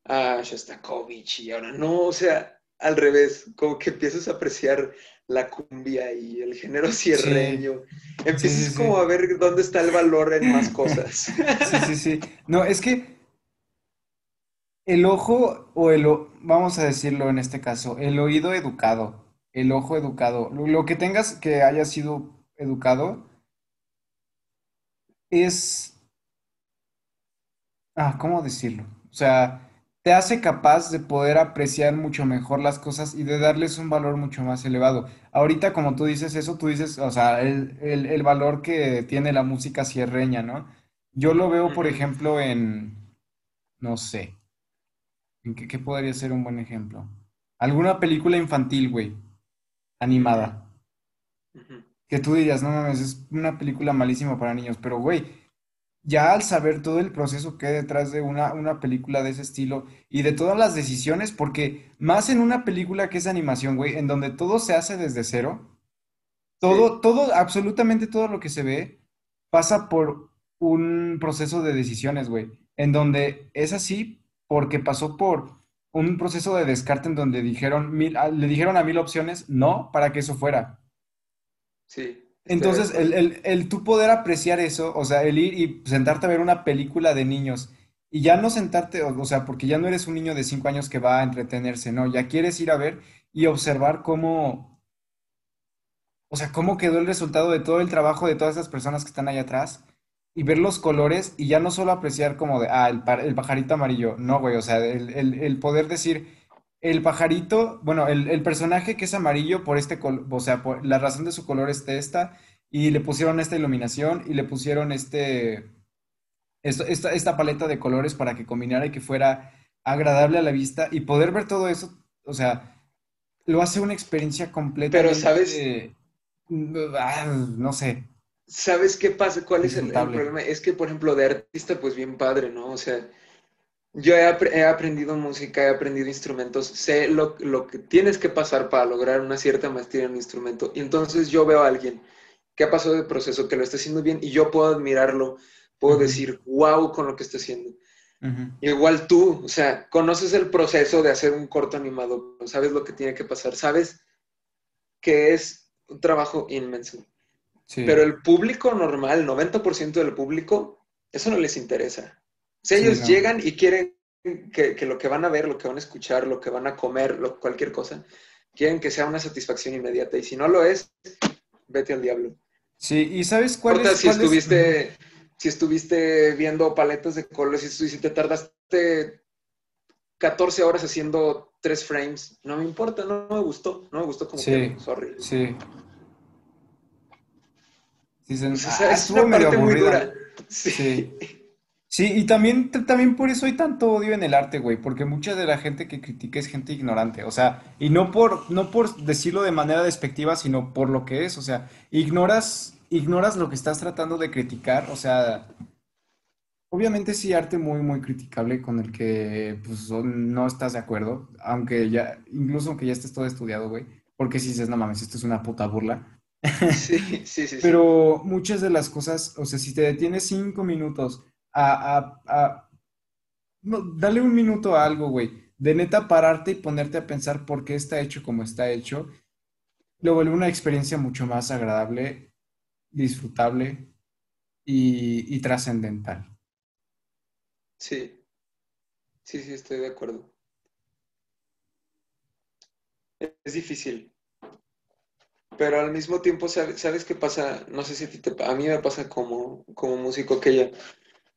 a Shostakovich y ahora no, o sea, al revés, como que empiezas a apreciar la cumbia y el género sierreño, empiezas sí, sí. como a ver dónde está el valor en más cosas. Sí, sí, sí. No, es que el ojo o el, vamos a decirlo en este caso, el oído educado, el ojo educado, lo, lo que tengas que haya sido educado es, ah, ¿cómo decirlo? O sea, te hace capaz de poder apreciar mucho mejor las cosas y de darles un valor mucho más elevado. Ahorita, como tú dices eso, tú dices, o sea, el, el, el valor que tiene la música sierreña, ¿no? Yo lo veo, por ejemplo, en, no sé, ¿en qué, qué podría ser un buen ejemplo? Alguna película infantil, güey, animada, que tú dirías, no mames, es una película malísima para niños, pero güey, ya al saber todo el proceso que hay detrás de una, una película de ese estilo y de todas las decisiones, porque más en una película que es animación, güey, en donde todo se hace desde cero, todo, Sí. todo, absolutamente todo lo que se ve pasa por un proceso de decisiones, güey, en donde es así porque pasó por un proceso de descarte en donde dijeron mil, a- le dijeron a mil opciones no para que eso fuera. Sí, Entonces, acuerdo. el, el, el tú poder apreciar eso, o sea, el ir y sentarte a ver una película de niños y ya no sentarte, o, o sea, porque ya no eres un niño de cinco años que va a entretenerse, no, ya quieres ir a ver y observar cómo, o sea, cómo quedó el resultado de todo el trabajo de todas esas personas que están ahí atrás y ver los colores y ya no solo apreciar como de, ah, el, el pajarito amarillo, no, güey, o sea, el, el- el poder decir, el pajarito, bueno, el, el personaje que es amarillo por este color, o sea, por la razón de su color es esta y le pusieron esta iluminación y le pusieron este, esto- esta, esta paleta de colores para que combinara y que fuera agradable a la vista y poder ver todo eso, o sea, lo hace una experiencia Pero sabes, ah, no sé, ¿sabes qué pasa? ¿Cuál es el, el problema? Es que, por ejemplo, de artista, pues bien padre, ¿no? O sea, yo he, apre- he aprendido música, he aprendido instrumentos, sé lo, lo que tienes que pasar para lograr una cierta maestría en un instrumento. Y entonces yo veo a alguien que ha pasado de proceso, que lo está haciendo bien, y yo puedo admirarlo, puedo decir, wow, con lo que está haciendo. Igual tú, o sea, conoces el proceso de hacer un corto animado, sabes lo que tiene que pasar, sabes que es un trabajo inmenso. Pero el público normal, 90% del público, eso no les interesa. Sí, ellos no. llegan y quieren que, que lo que van a ver, lo que van a escuchar, lo que van a comer, lo- cualquier cosa, quieren que sea una satisfacción inmediata. Y si no lo es, vete al diablo. Sí, ¿y sabes cuál importa es, si cuál es? Estuviste, si estuviste viendo paletas de colores, si, si te tardaste 14 horas haciendo tres frames, no me importa, no, no me gustó, no me gustó como Sí, quedó, sorry. sí. Dicen, ah, es una parte muy dura. Sí. Sí. Sí, y también, t- también por eso hay tanto odio en el arte, güey, porque mucha de la gente que critica es gente ignorante, o sea, y no por, no por decirlo de manera despectiva, sino por lo que es, o sea, ignoras, ignoras lo que estás tratando de criticar, o sea, obviamente sí arte muy, muy criticable con el que, pues, no estás de acuerdo, aunque ya, incluso aunque ya estés todo estudiado, güey, porque si dices, no mames, esto es una puta burla. Sí, sí, sí, sí. Pero muchas de las cosas, o sea, si te detienes cinco minutos a, a- a- dale un minuto a algo, güey, de neta pararte y ponerte a pensar por qué está hecho como está hecho, lo vuelve una experiencia mucho más agradable, disfrutable y, y trascendental. Sí, sí, sí, estoy de acuerdo. Es difícil, pero al mismo tiempo, ¿sabes, sabes qué pasa? No sé si a ti te, a mí me pasa como, como músico que ya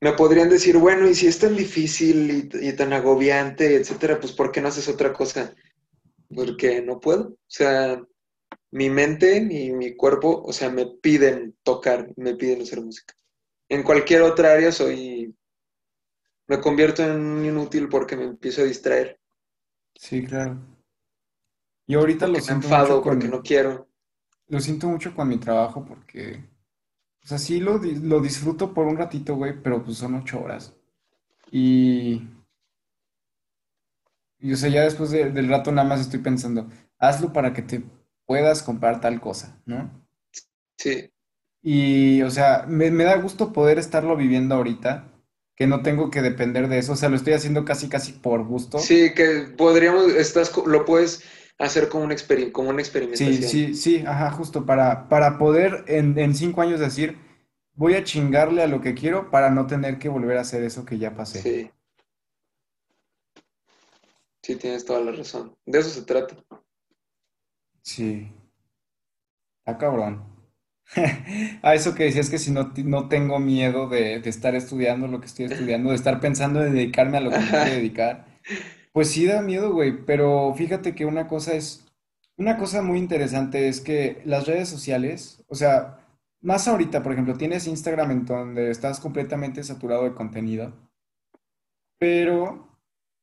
me podrían decir, bueno, y si es tan difícil y, y tan agobiante, etcétera, pues ¿por qué no haces otra cosa? Porque no puedo. O sea, mi mente y mi cuerpo, o sea, me piden tocar, me piden hacer música. En cualquier otra área soy, me convierto en un inútil porque me empiezo a distraer, Sí, claro. Y ahorita lo me siento mucho enfado, porque no quiero. lo siento mucho con mi trabajo porque, o sea, sí lo, lo disfruto por un ratito, güey, pero pues son ocho horas. Y, y o sea, ya después de- del rato nada más estoy pensando, hazlo para que te puedas comprar tal cosa, ¿no? Sí, Y, o sea, me, me da gusto poder estarlo viviendo ahorita, que no tengo que depender de eso, o sea, lo estoy haciendo casi, casi por gusto. sí, que podríamos, estás, lo puedes hacer como experim- como una Sí, experimentación. sí, sí, ajá, justo para, para poder en, en cinco años decir, voy a chingarle a lo que quiero para no tener que volver a hacer eso que ya pasé. Sí, sí, tienes toda la razón. De eso se trata. Sí, está cabrón. A eso que decías que si no, no tengo miedo de, de estar estudiando lo que estoy estudiando, de estar pensando en dedicarme a lo que me quiero dedicar, pues sí da miedo, güey, pero fíjate que una cosa es, una cosa muy interesante es que las redes sociales, o sea, más ahorita, por ejemplo, tienes Instagram en donde estás completamente saturado de contenido, pero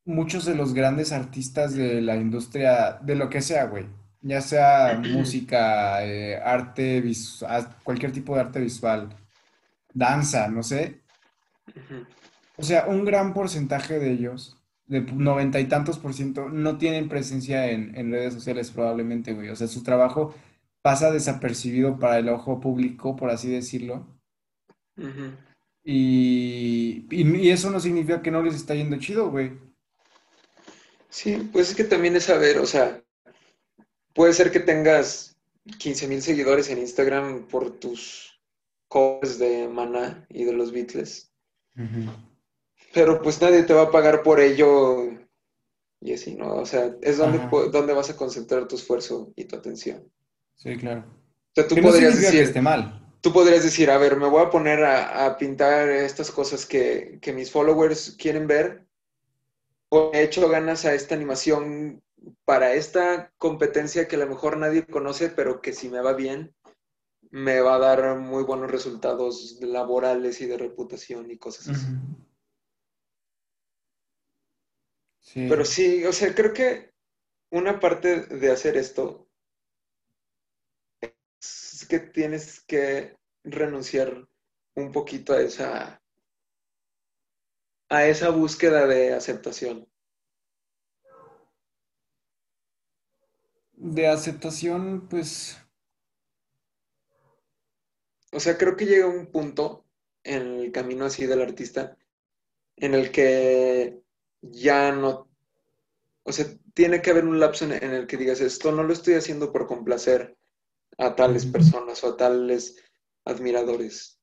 muchos de los grandes artistas de la industria, de lo que sea, güey, ya sea música, eh, arte, vis- a- cualquier tipo de arte visual, danza, no sé, o sea, un gran porcentaje de ellos, de noventa y tantos por ciento, no tienen presencia en, en redes sociales probablemente, güey, o sea, su trabajo pasa desapercibido para el ojo público, por así decirlo. Y, y, y eso no significa que no les está yendo chido, güey. Sí, pues es que también es saber, o sea, puede ser que tengas 15 mil seguidores en Instagram por tus covers de Maná y de los Beatles, Ujú. Pero pues nadie te va a pagar por ello y así, ¿no? O sea, es donde, donde vas a concentrar tu esfuerzo y tu atención. Sí, claro. O sea, tú Que no podrías que decir, esté mal. tú podrías decir, a ver, me voy a poner a, a pintar estas cosas que, que mis followers quieren ver, o he hecho ganas a esta animación para esta competencia que a lo mejor nadie conoce, pero que si me va bien, me va a dar muy buenos resultados laborales y de reputación y cosas así. Sí. sí, o sea, creo que una parte de hacer esto es que tienes que renunciar un poquito a esa, a esa búsqueda de aceptación. De aceptación, pues, O sea, creo que llega un punto en el camino así del artista en el que ya no, o sea, tiene que haber un lapso en, en el que digas, esto no lo estoy haciendo por complacer a tales personas o a tales admiradores.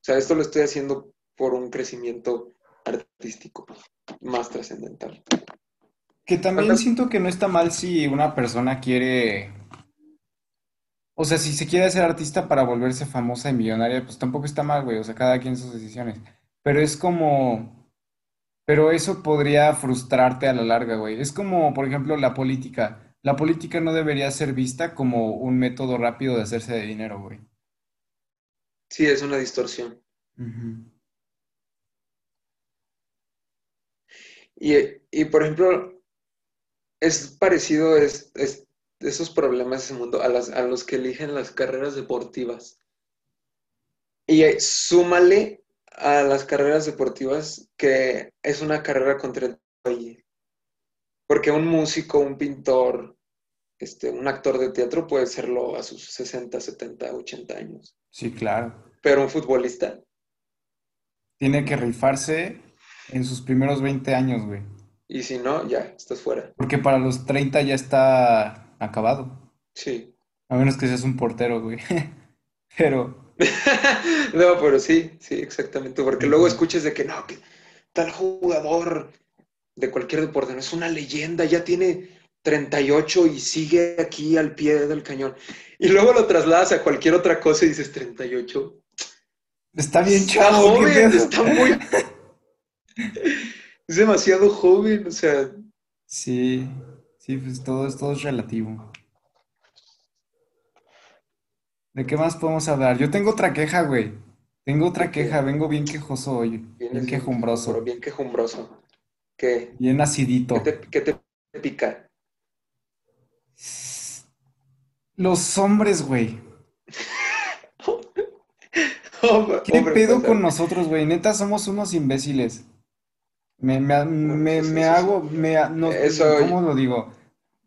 O sea, esto lo estoy haciendo por un crecimiento artístico más trascendental. Que también siento que no está mal si una persona quiere, o sea, si se quiere hacer artista para volverse famosa y millonaria, pues tampoco está mal, güey, o sea, cada quien sus decisiones. Pero es como, pero eso podría frustrarte a la larga, güey. Es como, por ejemplo, la política. La política no debería ser vista como un método rápido de hacerse de dinero, güey. Sí, es una distorsión. Y, y, por ejemplo, es parecido es, esos problemas en el mundo a los que eligen las carreras deportivas. Y eh, súmale a las carreras deportivas que es una carrera contra el. Porque un músico, un pintor, este, un actor de teatro puede serlo a sus 60, 70, 80 años. Sí, claro. Pero un futbolista. Tiene que rifarse en sus primeros 20 años, güey. Y si no, ya, estás fuera. Porque para los 30 ya está acabado. Sí. A menos que seas un portero, güey. Pero. no, pero sí, sí, exactamente. Porque luego escuches de que no, que tal jugador de cualquier deporte no es una leyenda, ya tiene 38 y sigue aquí al pie del cañón. Y luego lo trasladas a cualquier otra cosa y dices 38. Está bien chavo. joven, está muy. es demasiado joven, o sea. Sí, sí, pues todo, todo es relativo. ¿De qué más podemos hablar? Yo tengo otra queja, güey. Tengo otra queja, vengo bien quejoso hoy. Bien quejumbroso. Bien quejumbroso. ¿Qué? Bien acidito. ¿Qué te, pica? Los hombres, güey. ¿Qué pedo con nosotros, güey? Neta, somos unos imbéciles. Me, me, me, me hago, me, ¿cómo lo digo?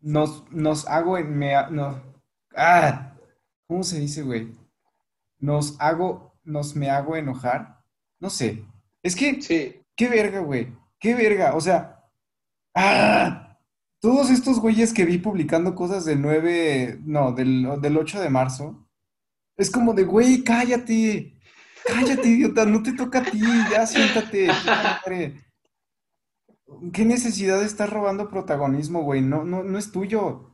Nos, nos hago, me, no, ah, ¿cómo se dice, güey? Nos hago, nos me hago enojar. No sé. Es que, sí. qué verga, güey. Qué verga. O sea, ah, todos estos güeyes que vi publicando cosas del 9, no, del, del 8 de marzo. Es como de, güey, cállate. Cállate, idiota, no te toca a ti, ya siéntate. ¿Qué necesidad de estar robando protagonismo, güey? No, no, no es tuyo.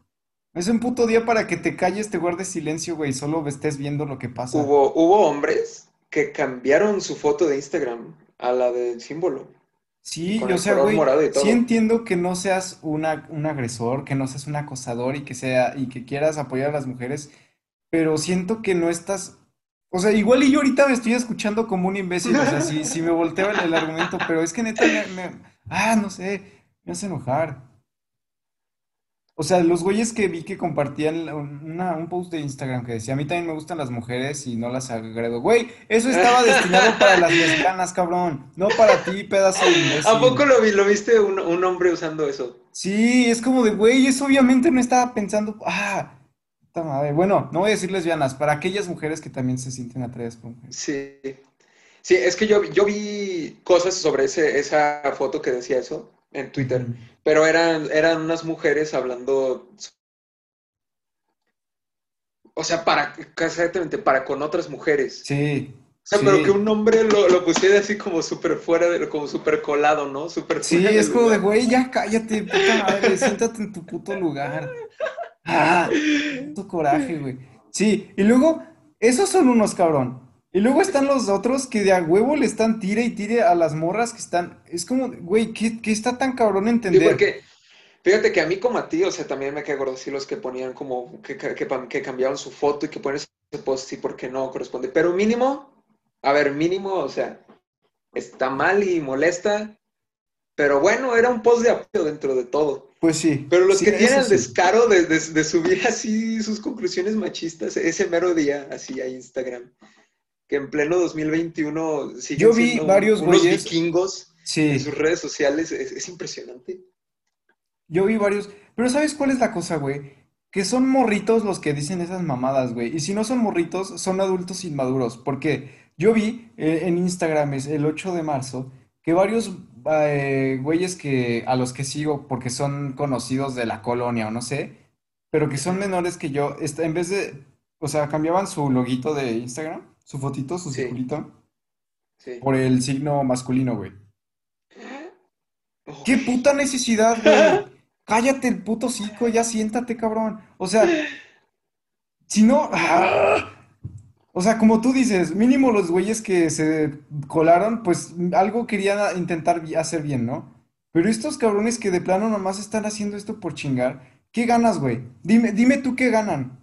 Es un puto día para que te calles, te guardes silencio, güey, solo estés viendo lo que pasa. Hubo, hubo hombres que cambiaron su foto de Instagram a la del símbolo. Sí, yo sea, güey, sí entiendo que no seas una, un agresor, que no seas un acosador y que sea, y que quieras apoyar a las mujeres, pero siento que no estás o sea, igual y yo ahorita me estoy escuchando como un imbécil, o sea, si, si me volteo el, el argumento, pero es que neta me, ah, no sé, me hace enojar. O sea, los güeyes que vi que compartían un post de Instagram que decía, a mí también me gustan las mujeres y no las agredo. Güey, eso estaba destinado para las lesbianas, cabrón, no para ti, pedazo de imbécil. ¿A poco lo, vi, lo viste un, un hombre usando eso? Sí, es como de, güey, eso obviamente no estaba pensando, ah, bueno, no voy a decir lesbianas, para aquellas mujeres que también se sienten atraídas por mujeres. Sí. Sí, es que yo, yo vi cosas sobre ese, esa foto que decía eso en Twitter, pero eran, eran unas mujeres hablando, o sea, para, exactamente, para con otras mujeres. Sí. O sea, pero que un hombre lo, lo pusiera así como súper fuera, de, como súper colado, ¿no? Súper Sí, es como de, güey, ya cállate, puta madre, siéntate en tu puto lugar. ¡Ah! Tu coraje, güey. Sí, y luego, esos son unos cabrón. Y luego están los otros que de a huevo le están tire y tire a las morras que están. Es como, güey, ¿qué, está tan cabrón entender? Sí, porque, fíjate que a mí como a ti, o sea, también me quedé gordo así los que ponían como que, que, cambiaban su foto y que ponen ese post sí porque no corresponde. Pero mínimo, a ver, mínimo, o sea, está mal y molesta, pero bueno, era un post de apoyo dentro de todo. Pues sí. Pero los que tienen el descaro de, subir así sus conclusiones machistas ese mero día, así a Instagram, que en pleno 2021 Yo vi varios unos vikingos en sus redes sociales, es, impresionante. Yo vi varios, pero ¿sabes cuál es la cosa, güey? Que son morritos los que dicen esas mamadas, güey. Y si no son morritos, son adultos inmaduros. Porque yo vi eh, en Instagram, es el 8 de marzo, que varios eh, güeyes que, a los que sigo porque son conocidos de la colonia o no sé, pero que son menores que yo, en vez de, o sea, cambiaban su loguito de Instagram, su fotito, su circulito, por el signo masculino, güey. ¡Qué puta necesidad, güey! Cállate el puto cico, ya siéntate, cabrón. O sea, si no... ¡ah! O sea, como tú dices, mínimo los güeyes que se colaron, pues algo querían intentar hacer bien, ¿no? Pero estos cabrones que de plano nomás están haciendo esto por chingar, ¿qué ganas, güey? Dime, dime tú qué ganan.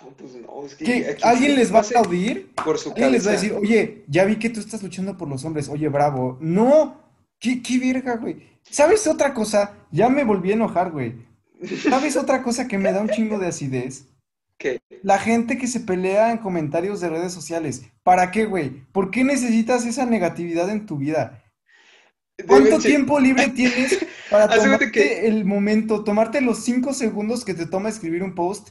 No, pues no, es que ¿Alguien les va a aplaudir? Por su ¿Alguien les va a decir, oye, ya vi que tú estás luchando por los hombres, oye, bravo? No, ¿Qué, qué verga, güey? ¿Sabes otra cosa? Ya me volví a enojar, güey. ¿Sabes otra cosa que me da un chingo de acidez? ¿Qué? La gente que se pelea en comentarios de redes sociales. ¿Para qué, güey? ¿Por qué necesitas esa negatividad en tu vida? ¿Cuánto tiempo libre tienes para tomarte que el momento, tomarte los cinco segundos que te toma escribir un post,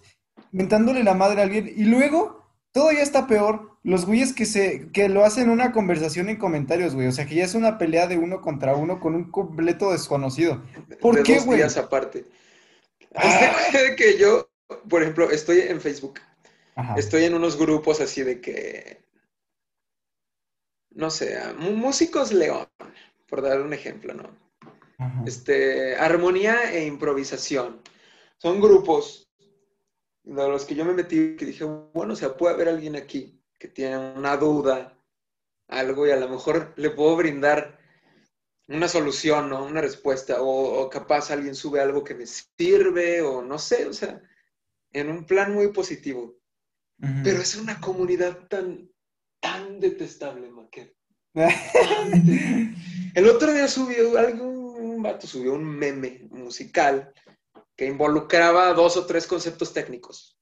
mentándole la madre a alguien y luego todo ya está peor? Los güeyes que se que lo hacen una conversación en comentarios, güey. O sea, que ya es una pelea de uno contra uno con un completo desconocido. ¿Por de qué, dos güey? días aparte. Ah, que yo, por ejemplo, estoy en Facebook. Ajá, Estoy en unos grupos así de que, no sé, músicos León, por dar un ejemplo, ¿no? ajá. Este, armonía e improvisación. Son grupos de los que yo me metí que dije, bueno, o sea, puede haber alguien aquí que tiene una duda, algo, y a lo mejor le puedo brindar una solución, ¿no? Una respuesta, o, o capaz alguien sube algo que me sirve, o no sé, o sea, en un plan muy positivo. Ujú. Pero es una comunidad tan, tan detestable, de- El otro día subió algo, un vato subió un meme musical que involucraba dos o tres conceptos técnicos.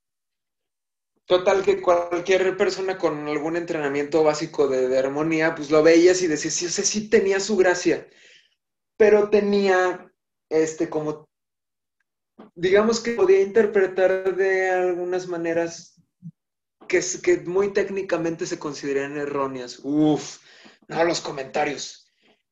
Total que cualquier persona con algún entrenamiento básico de, armonía, pues lo veías y decías, sí, o sí tenía su gracia, pero tenía, este, como, digamos que podía interpretar de algunas maneras que, que muy técnicamente se consideran erróneas. Uf, no, los comentarios.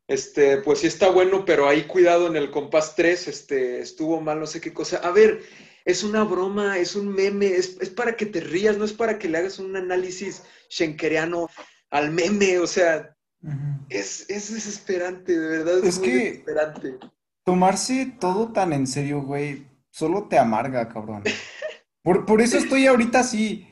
Este, pues sí está bueno, pero ahí cuidado en el compás 3, este, estuvo mal, no sé qué cosa. A ver, es una broma, es un meme, es, es para que te rías, no es para que le hagas un análisis schenkeriano al meme, o sea, es, es desesperante, de verdad, es, Es muy que desesperante. tomarse todo tan en serio, güey, solo te amarga, cabrón. Por, por eso estoy ahorita así.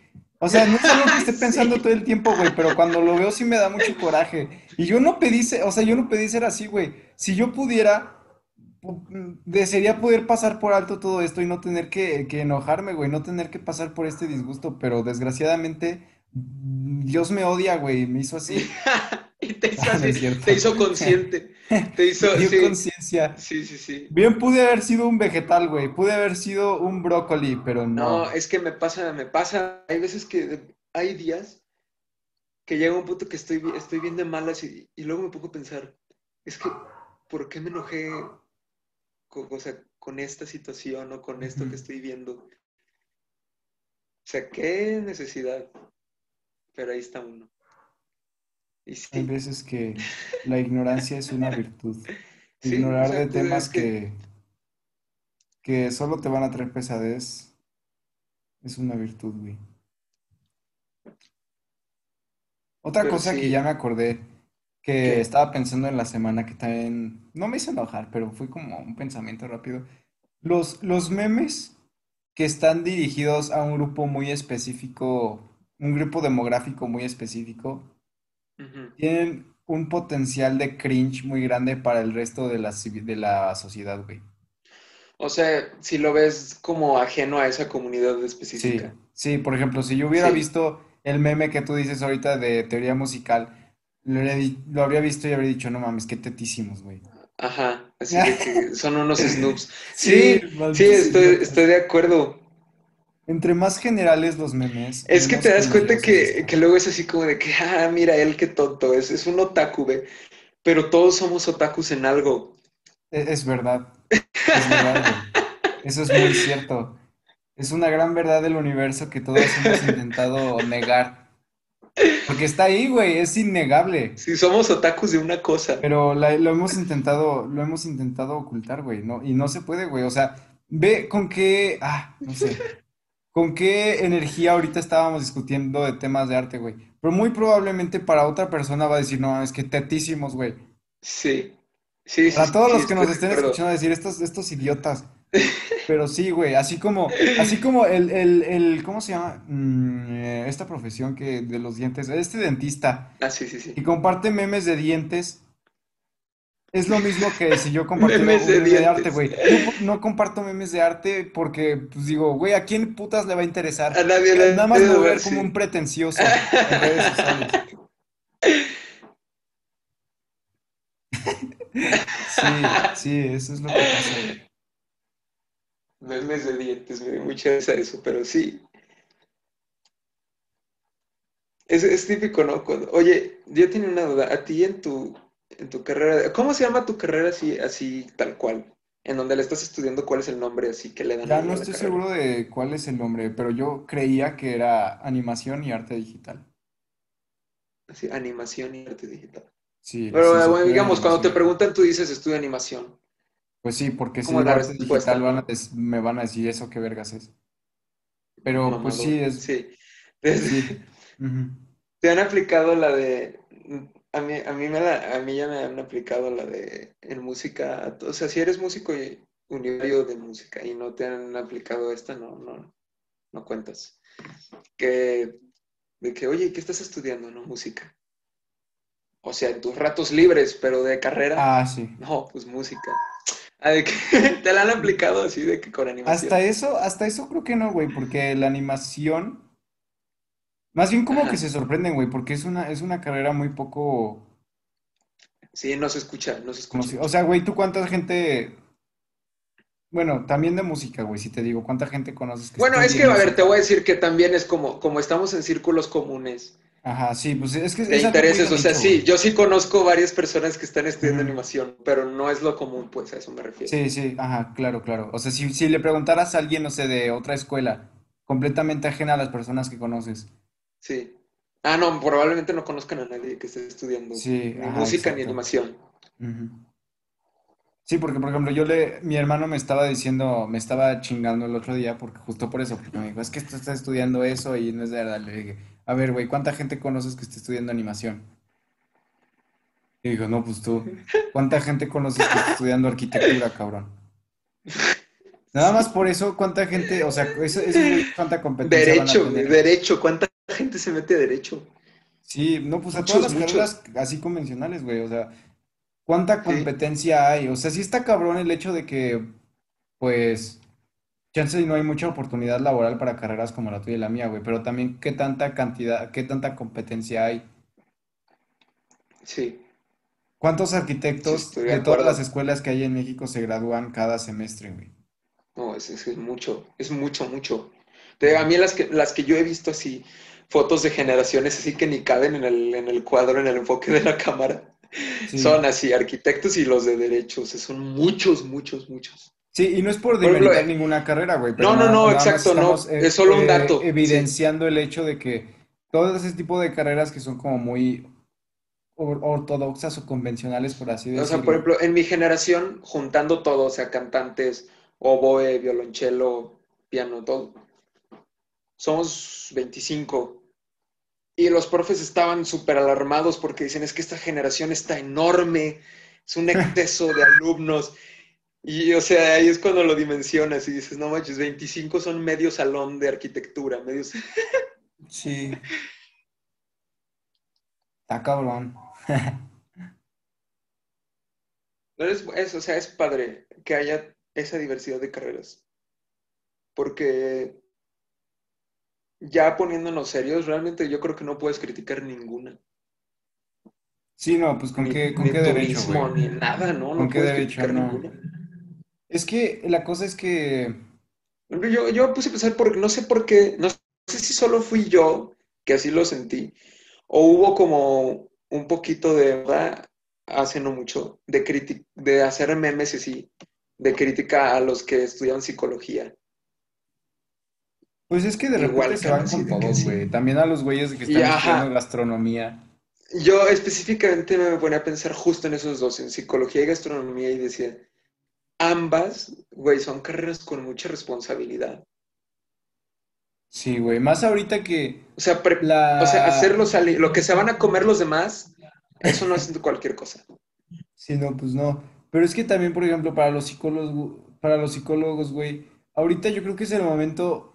O sea, no es algo que esté pensando Sí. todo el tiempo, güey, pero cuando lo veo sí me da mucho coraje. Y yo no pedí, o sea, yo no pedí ser así, güey. Si yo pudiera, pu- desearía poder pasar por alto todo esto y no tener que, que enojarme, güey, no tener que pasar por este disgusto, pero desgraciadamente Dios me odia, güey, me hizo así. Y te hizo Ah, así, te hizo consciente, te hizo, sí, sí, sí, sí. Bien pude haber sido un vegetal, güey. Pude haber sido un brócoli, pero No, no. es que me pasa, me pasa, hay veces que hay días que llega un punto que estoy, estoy bien de malas y, y luego me pongo a pensar, es que, ¿por qué me enojé con, o sea, con esta situación o con esto que estoy viendo? O sea, qué necesidad, pero ahí está uno. Y Hay veces que la ignorancia es una virtud. sí, Ignorar de temas que, que, que solo te van a traer pesadez es una virtud, güey. Otra pero cosa que ya me acordé, que ¿qué? estaba pensando en la semana, que también no me hizo enojar, pero fue como un pensamiento rápido. Los, los memes que están dirigidos a un grupo muy específico, un grupo demográfico muy específico, tienen un potencial de cringe muy grande para el resto de la, de la sociedad, güey. O sea, si lo ves como ajeno a esa comunidad Sí, específica. sí, por ejemplo, si yo hubiera Sí, visto el meme que tú dices ahorita de teoría musical, lo, habría di- lo habría visto y habría dicho, no mames, qué tetísimos, güey. ajá, así que son unos snoops. Sí, Sí, sí, estoy, estoy de acuerdo. Entre más generales los memes, Es que te das cuenta que, que luego es así como de que, ah, mira él qué tonto es, es un otaku, ve. Pero todos somos otakus en algo. E- Es verdad, es verdad, güey. Eso es muy cierto. Es una gran verdad del universo que todos hemos intentado negar. Porque está ahí, güey, es innegable. Si somos otakus de una cosa. Pero la- lo hemos intentado, lo hemos intentado ocultar, güey, ¿no? Y no se puede, güey. O sea, ve con qué, ah, no sé, con qué energía ahorita estábamos discutiendo de temas de arte, güey. Pero muy probablemente para otra persona va a decir, no, es que tetísimos, güey. Sí, sí, sí, Para todos sí, los que nos estén escuchando decir, estos, estos idiotas. Pero sí, güey, así como, así como el, el, el, ¿cómo se llama? Mm, eh, esta profesión que de los dientes, este dentista Ah, sí, sí, sí. que comparte memes de dientes, es lo mismo que si yo compartiera Memes un de meme de arte, güey. Yo no comparto memes de arte porque, pues digo, güey, ¿a quién putas le va a interesar? A nadie, a Nada más me le voy a ver como un pretencioso en redes sociales. Sí, sí, eso es lo que pasa, güey. Memes de dientes, me dio mucha risa eso, pero sí. Es, es típico, ¿no? Cuando- oye, yo tenía una duda. A ti en tu, en tu carrera, ¿cómo se llama tu carrera así, así tal cual? En donde le estás estudiando, ¿cuál es el nombre así que le dan Ya no estoy carrera? seguro de cuál es el nombre, pero yo creía que era animación y arte digital. Así, animación y arte digital. Sí, Pero bueno, en digamos, cuando te preguntan, tú dices estudio animación. Pues sí, porque si la arte digital van me van a decir eso qué vergas es. Pero pues sí, es, Sí. sí. Te han aplicado la de. A mí, a mí, me la- a mí ya me han aplicado la de en música. O sea, si eres músico y universitario de música y no te han aplicado esta, no, no, no cuentas. Que, de que, oye, ¿qué estás estudiando? No, música. O sea, en tus ratos libres, pero de carrera, Ah, sí. no, pues música. Ah, de que te la han aplicado así de que con Hasta animación. eso, hasta eso creo que no, güey, porque la animación, más bien como que se sorprenden, güey, porque es una, es una carrera muy poco Sí, no se escucha, no se escucha. O sea, güey, ¿tú cuánta gente, bueno, también de música, güey, si te digo, ¿cuánta gente conoces que Bueno, es que, a ver, te voy a decir que también es como, como estamos en círculos comunes Ajá, sí, pues es que de intereses. O sea, sí, güey. yo sí conozco varias personas que están estudiando animación, pero no es lo común, pues a eso me refiero. Sí, sí, ajá, claro, claro. O sea, si, si le preguntaras a alguien, no sé, de otra escuela, completamente ajena a las personas que conoces. Sí. Ah, no, probablemente no conozcan a nadie que esté estudiando Sí, ni ajá, música ni animación. Sí, porque por ejemplo, yo le, mi hermano me estaba diciendo, me estaba chingando el otro día, porque justo por eso, porque me dijo, es que tú estás estudiando eso y no es de verdad. Le dije, a ver, güey, ¿cuánta gente conoces que esté estudiando animación? Y dijo, no, pues tú, ¿cuánta gente conoces que esté estudiando arquitectura, cabrón? Nada más por eso, ¿cuánta gente, o sea, eso- güeyes, cuánta competencia van a Derecho, tener? derecho. ¿Cuánta gente se mete a derecho? Sí, no, pues a todas las muchos. carreras así convencionales, güey, o sea, ¿cuánta Sí, competencia hay? O sea, sí está cabrón el hecho de que, pues, chance y no hay mucha oportunidad laboral para carreras como la tuya y la mía, güey, pero también qué tanta cantidad, qué tanta competencia hay. sí, ¿Cuántos arquitectos de de todas las escuelas que hay en México se gradúan cada semestre, güey? No, es, es, es mucho, es mucho, mucho. Te- a mí las que, las que yo he visto así, fotos de generaciones así que ni caben en el, en el cuadro, en el enfoque de la cámara, Sí, son así, arquitectos y los de derechos, son muchos, muchos, muchos. sí, y no es por demeritar eh, ninguna carrera, güey, no, no, no, exacto, no, eh, es solo un eh, dato, sí, evidenciando el hecho de que todo ese tipo de carreras que son como muy or- ortodoxas o convencionales, por así O sea, por decirlo. ejemplo, en mi generación, juntando todo, o sea, cantantes, oboe, violonchelo, piano, todo, somos 25. Y los profes estaban súper alarmados porque dicen, es que esta generación está enorme, es un exceso de alumnos. Y, o sea, ahí es cuando lo dimensionas y dices, no manches, 25 son medio salón de arquitectura, medio... Sí, está cabrón. No es, es- o sea, es padre que haya esa diversidad de carreras, porque ya poniéndonos serios, realmente yo creo que no puedes criticar ninguna, Sí, no, pues con ni, qué, con ni qué derecho, turismo, güey. ni nada, ¿no? ¿Con No qué puedes derecho? criticar No. ninguna. Es que la cosa es que, Por Yo, yo puse a pensar, porque no sé por qué, no sé si solo fui yo que así lo sentí, o hubo como un poquito de, ¿verdad? hace no mucho, de, de hacer memes y así, de crítica a los que estudian psicología. Pues es que de repente Igual, se van con todos, sí. güey. También a los güeyes que están estudiando gastronomía. yo específicamente me ponía a pensar justo en esos dos, en psicología y gastronomía, y decía, ambas, güey, son carreras con mucha responsabilidad. Sí, güey. Más ahorita que O sea, pre- o sea, la... hacerlo salir, lo que se van a comer los demás, eso no es cualquier cosa. Sí, no, pues no. Pero es que también, por ejemplo, para los psicólogos, para los psicólogos, güey, ahorita yo creo que es el momento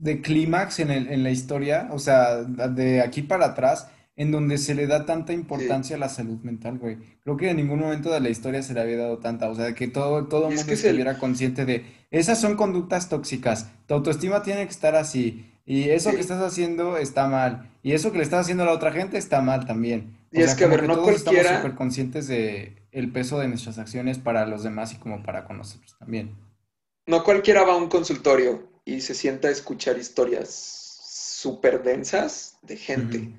de clímax en el, en la historia, o sea, de aquí para atrás, en donde se le da tanta Sí. importancia a la salud mental, güey. Creo que en ningún momento de la historia se le había dado tanta, o sea, de que todo, todo el mundo el, estuviera consciente de, esas son conductas tóxicas, tu autoestima tiene que estar así, y eso que estás haciendo está mal, y eso que le estás haciendo a la otra gente está mal también. Y es que, a ver, no todos estamos súper conscientes de el peso de nuestras acciones para los demás y como para con nosotros también. no cualquiera va a un consultorio y se sienta a escuchar historias súper densas de gente.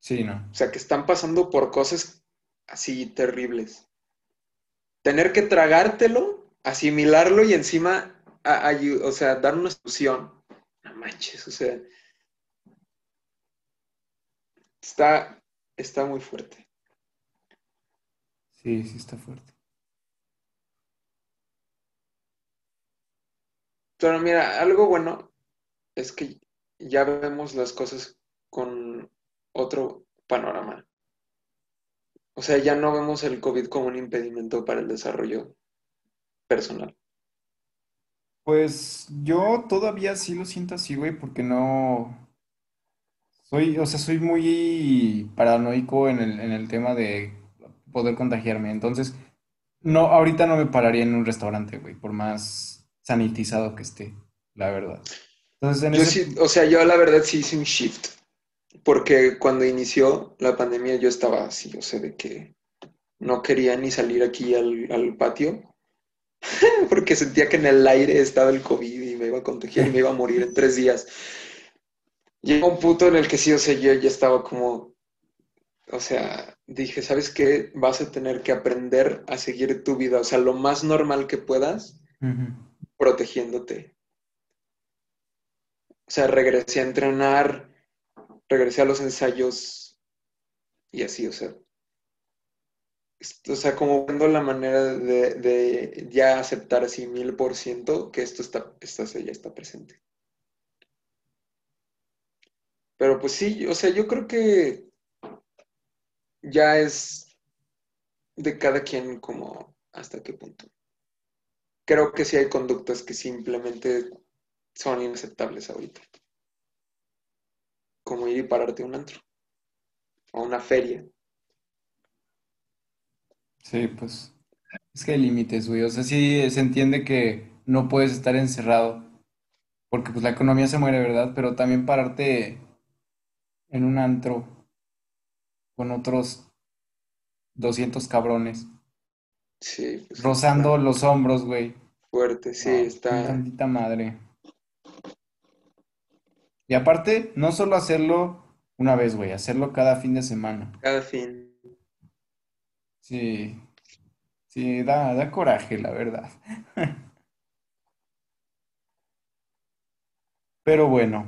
Sí, no. O sea, que están pasando por cosas así terribles. Tener que tragártelo, asimilarlo y encima, a- o sea, dar una solución. No manches, o sea, está, está muy fuerte. Sí, sí está fuerte. Pero mira, algo bueno es que ya vemos las cosas con otro panorama. O sea, ya no vemos el COVID como un impedimento para el desarrollo personal. Pues yo todavía sí lo siento así, güey, porque no soy, o sea, soy muy paranoico en el, en el tema de poder contagiarme. Entonces, no, ahorita no me pararía en un restaurante, güey, por más sanitizado que esté, la verdad. Entonces, en Yo ese, sí, o sea, yo la verdad sí hice un shift, porque cuando inició la pandemia yo estaba así, o sea, de que no quería ni salir aquí al, al patio, porque sentía que en el aire estaba el COVID y me iba a contagiar y me iba a morir en tres días. Llegó un punto en el que sí, o sea, yo ya estaba como, o sea, dije, ¿sabes qué? Vas a tener que aprender a seguir tu vida, o sea, lo más normal que puedas, Ujú. Protegiéndote. O sea, regresé a entrenar, regresé a los ensayos y así, o sea, o sea, como viendo la manera de, de ya aceptar así mil por ciento que esto está, esto ya está presente. Pero pues sí, o sea, yo creo que ya es de cada quien como hasta qué punto. Creo que sí hay conductas que simplemente son inaceptables ahorita, como ir y pararte a un antro o una feria. Sí, pues es que hay límites, güey. O sea, sí se entiende que no puedes estar encerrado porque pues la economía se muere, ¿verdad? Pero también pararte en un antro con otros 200 cabrones, Sí, pues rozando está los hombros, güey. fuerte, sí, No, está tantita madre. Y aparte, no solo hacerlo una vez, güey, hacerlo cada fin de semana. cada fin. Sí, sí, da, da coraje, la verdad. Pero bueno,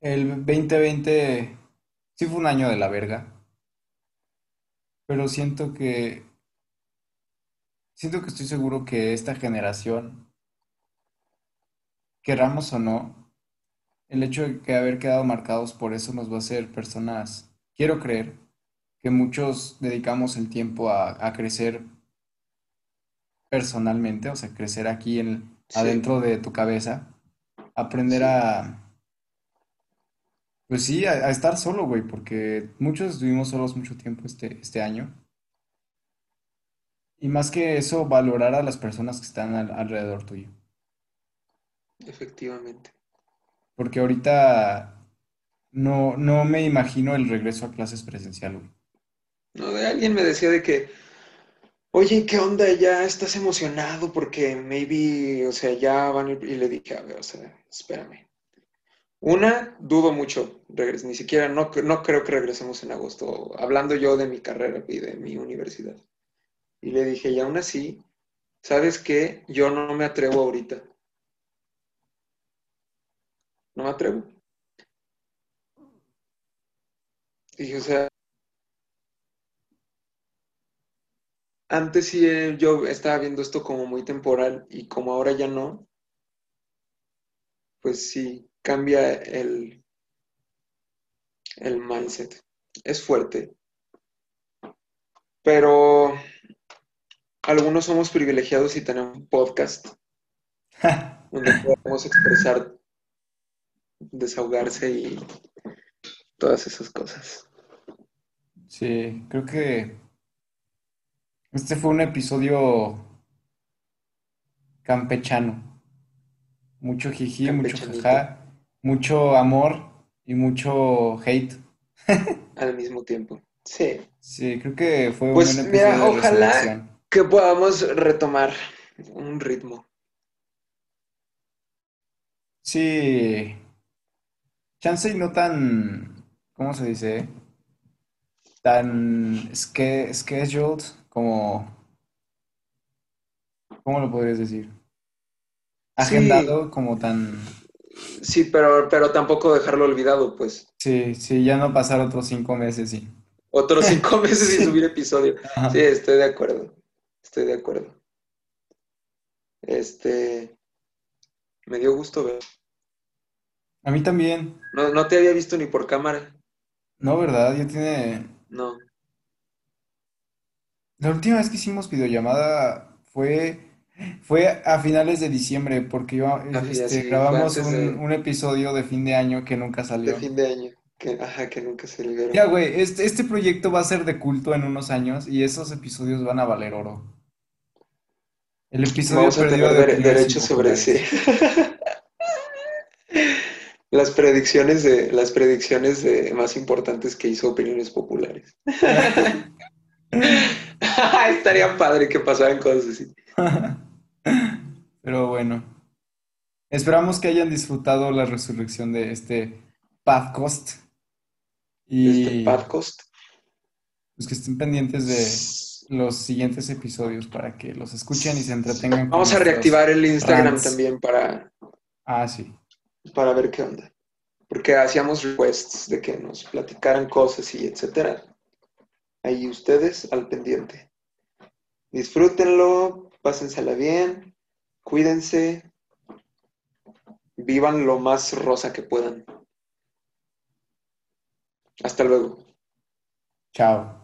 el 2020 sí fue un año de la verga, pero siento que, siento que estoy seguro que esta generación, querramos o no, el hecho de que haber quedado marcados por eso nos va a hacer personas, quiero creer, que muchos dedicamos el tiempo a, a crecer personalmente, o sea, crecer aquí en, Sí, adentro de tu cabeza, aprender sí, a, pues sí, a, a estar solo, güey, porque muchos estuvimos solos mucho tiempo este, este año. Y más que eso, valorar a las personas que están al- alrededor tuyo. efectivamente. Porque ahorita no, no me imagino el regreso a clases presencial, güey. No, de alguien me decía de que, oye, ¿qué onda? ¿Ya estás emocionado? Porque maybe, o sea, ya van a ir-". Y le dije, a ver, o sea, espérame. Una, dudo mucho, ni siquiera, no, no creo que regresemos en agosto, hablando yo de mi carrera y de mi universidad. Y le dije, y aún así, ¿sabes qué? Yo no me atrevo ahorita, no me atrevo. Dije, o sea, antes sí eh, yo estaba viendo esto como muy temporal y como ahora ya no, pues sí, cambia el, el mindset. Es fuerte, pero algunos somos privilegiados y tenemos un podcast donde podemos expresar, desahogarse y todas esas cosas. Sí, creo que este fue un episodio campechano. Mucho jiji, mucho Campechanito. Mucho amor y mucho hate. al mismo tiempo. Sí. Sí, creo que fue Pues, un buen mira, episodio de ojalá- resurrección. Que podamos retomar un ritmo. Sí. Chance y no tan, ¿cómo se dice? Tan ske- scheduled como, ¿cómo lo podrías decir? Agendado como tan, Sí, pero, pero tampoco dejarlo olvidado, pues. sí, sí, ya no pasar otros cinco meses, sí. Otros cinco meses sin subir episodio. Ajá. Sí, estoy de acuerdo. Estoy de acuerdo. Este. Me dio gusto ver. A mí también, No, no te había visto ni por cámara. no, ¿verdad? Ya tiene, No. la última vez que hicimos videollamada fue, fue a finales de diciembre, porque iba- A fin- este, sí, grabamos un, de- un episodio de fin de año que nunca De salió. fin de año. Que, ajá, que nunca se liberó. Ya, güey, este, este proyecto va a ser de culto en unos años y esos episodios van a valer oro. El episodio Vamos a tener de dere- opiniones derechos sobre sí. Las predicciones de las predicciones de más importantes que hizo opiniones populares. Estaría padre que pasaran cosas así. Pero bueno, esperamos que hayan disfrutado la resurrección de este podcast y Este podcast. pues que estén pendientes de los siguientes episodios para que los escuchen y se entretengan Vamos a reactivar el Instagram rants. también para, Ah, sí. para ver qué onda. Porque hacíamos requests de que nos platicaran cosas y etcétera. Ahí ustedes al pendiente. Disfrútenlo, pásensela bien, cuídense, vivan lo más rosa que puedan. Hasta luego. Chao.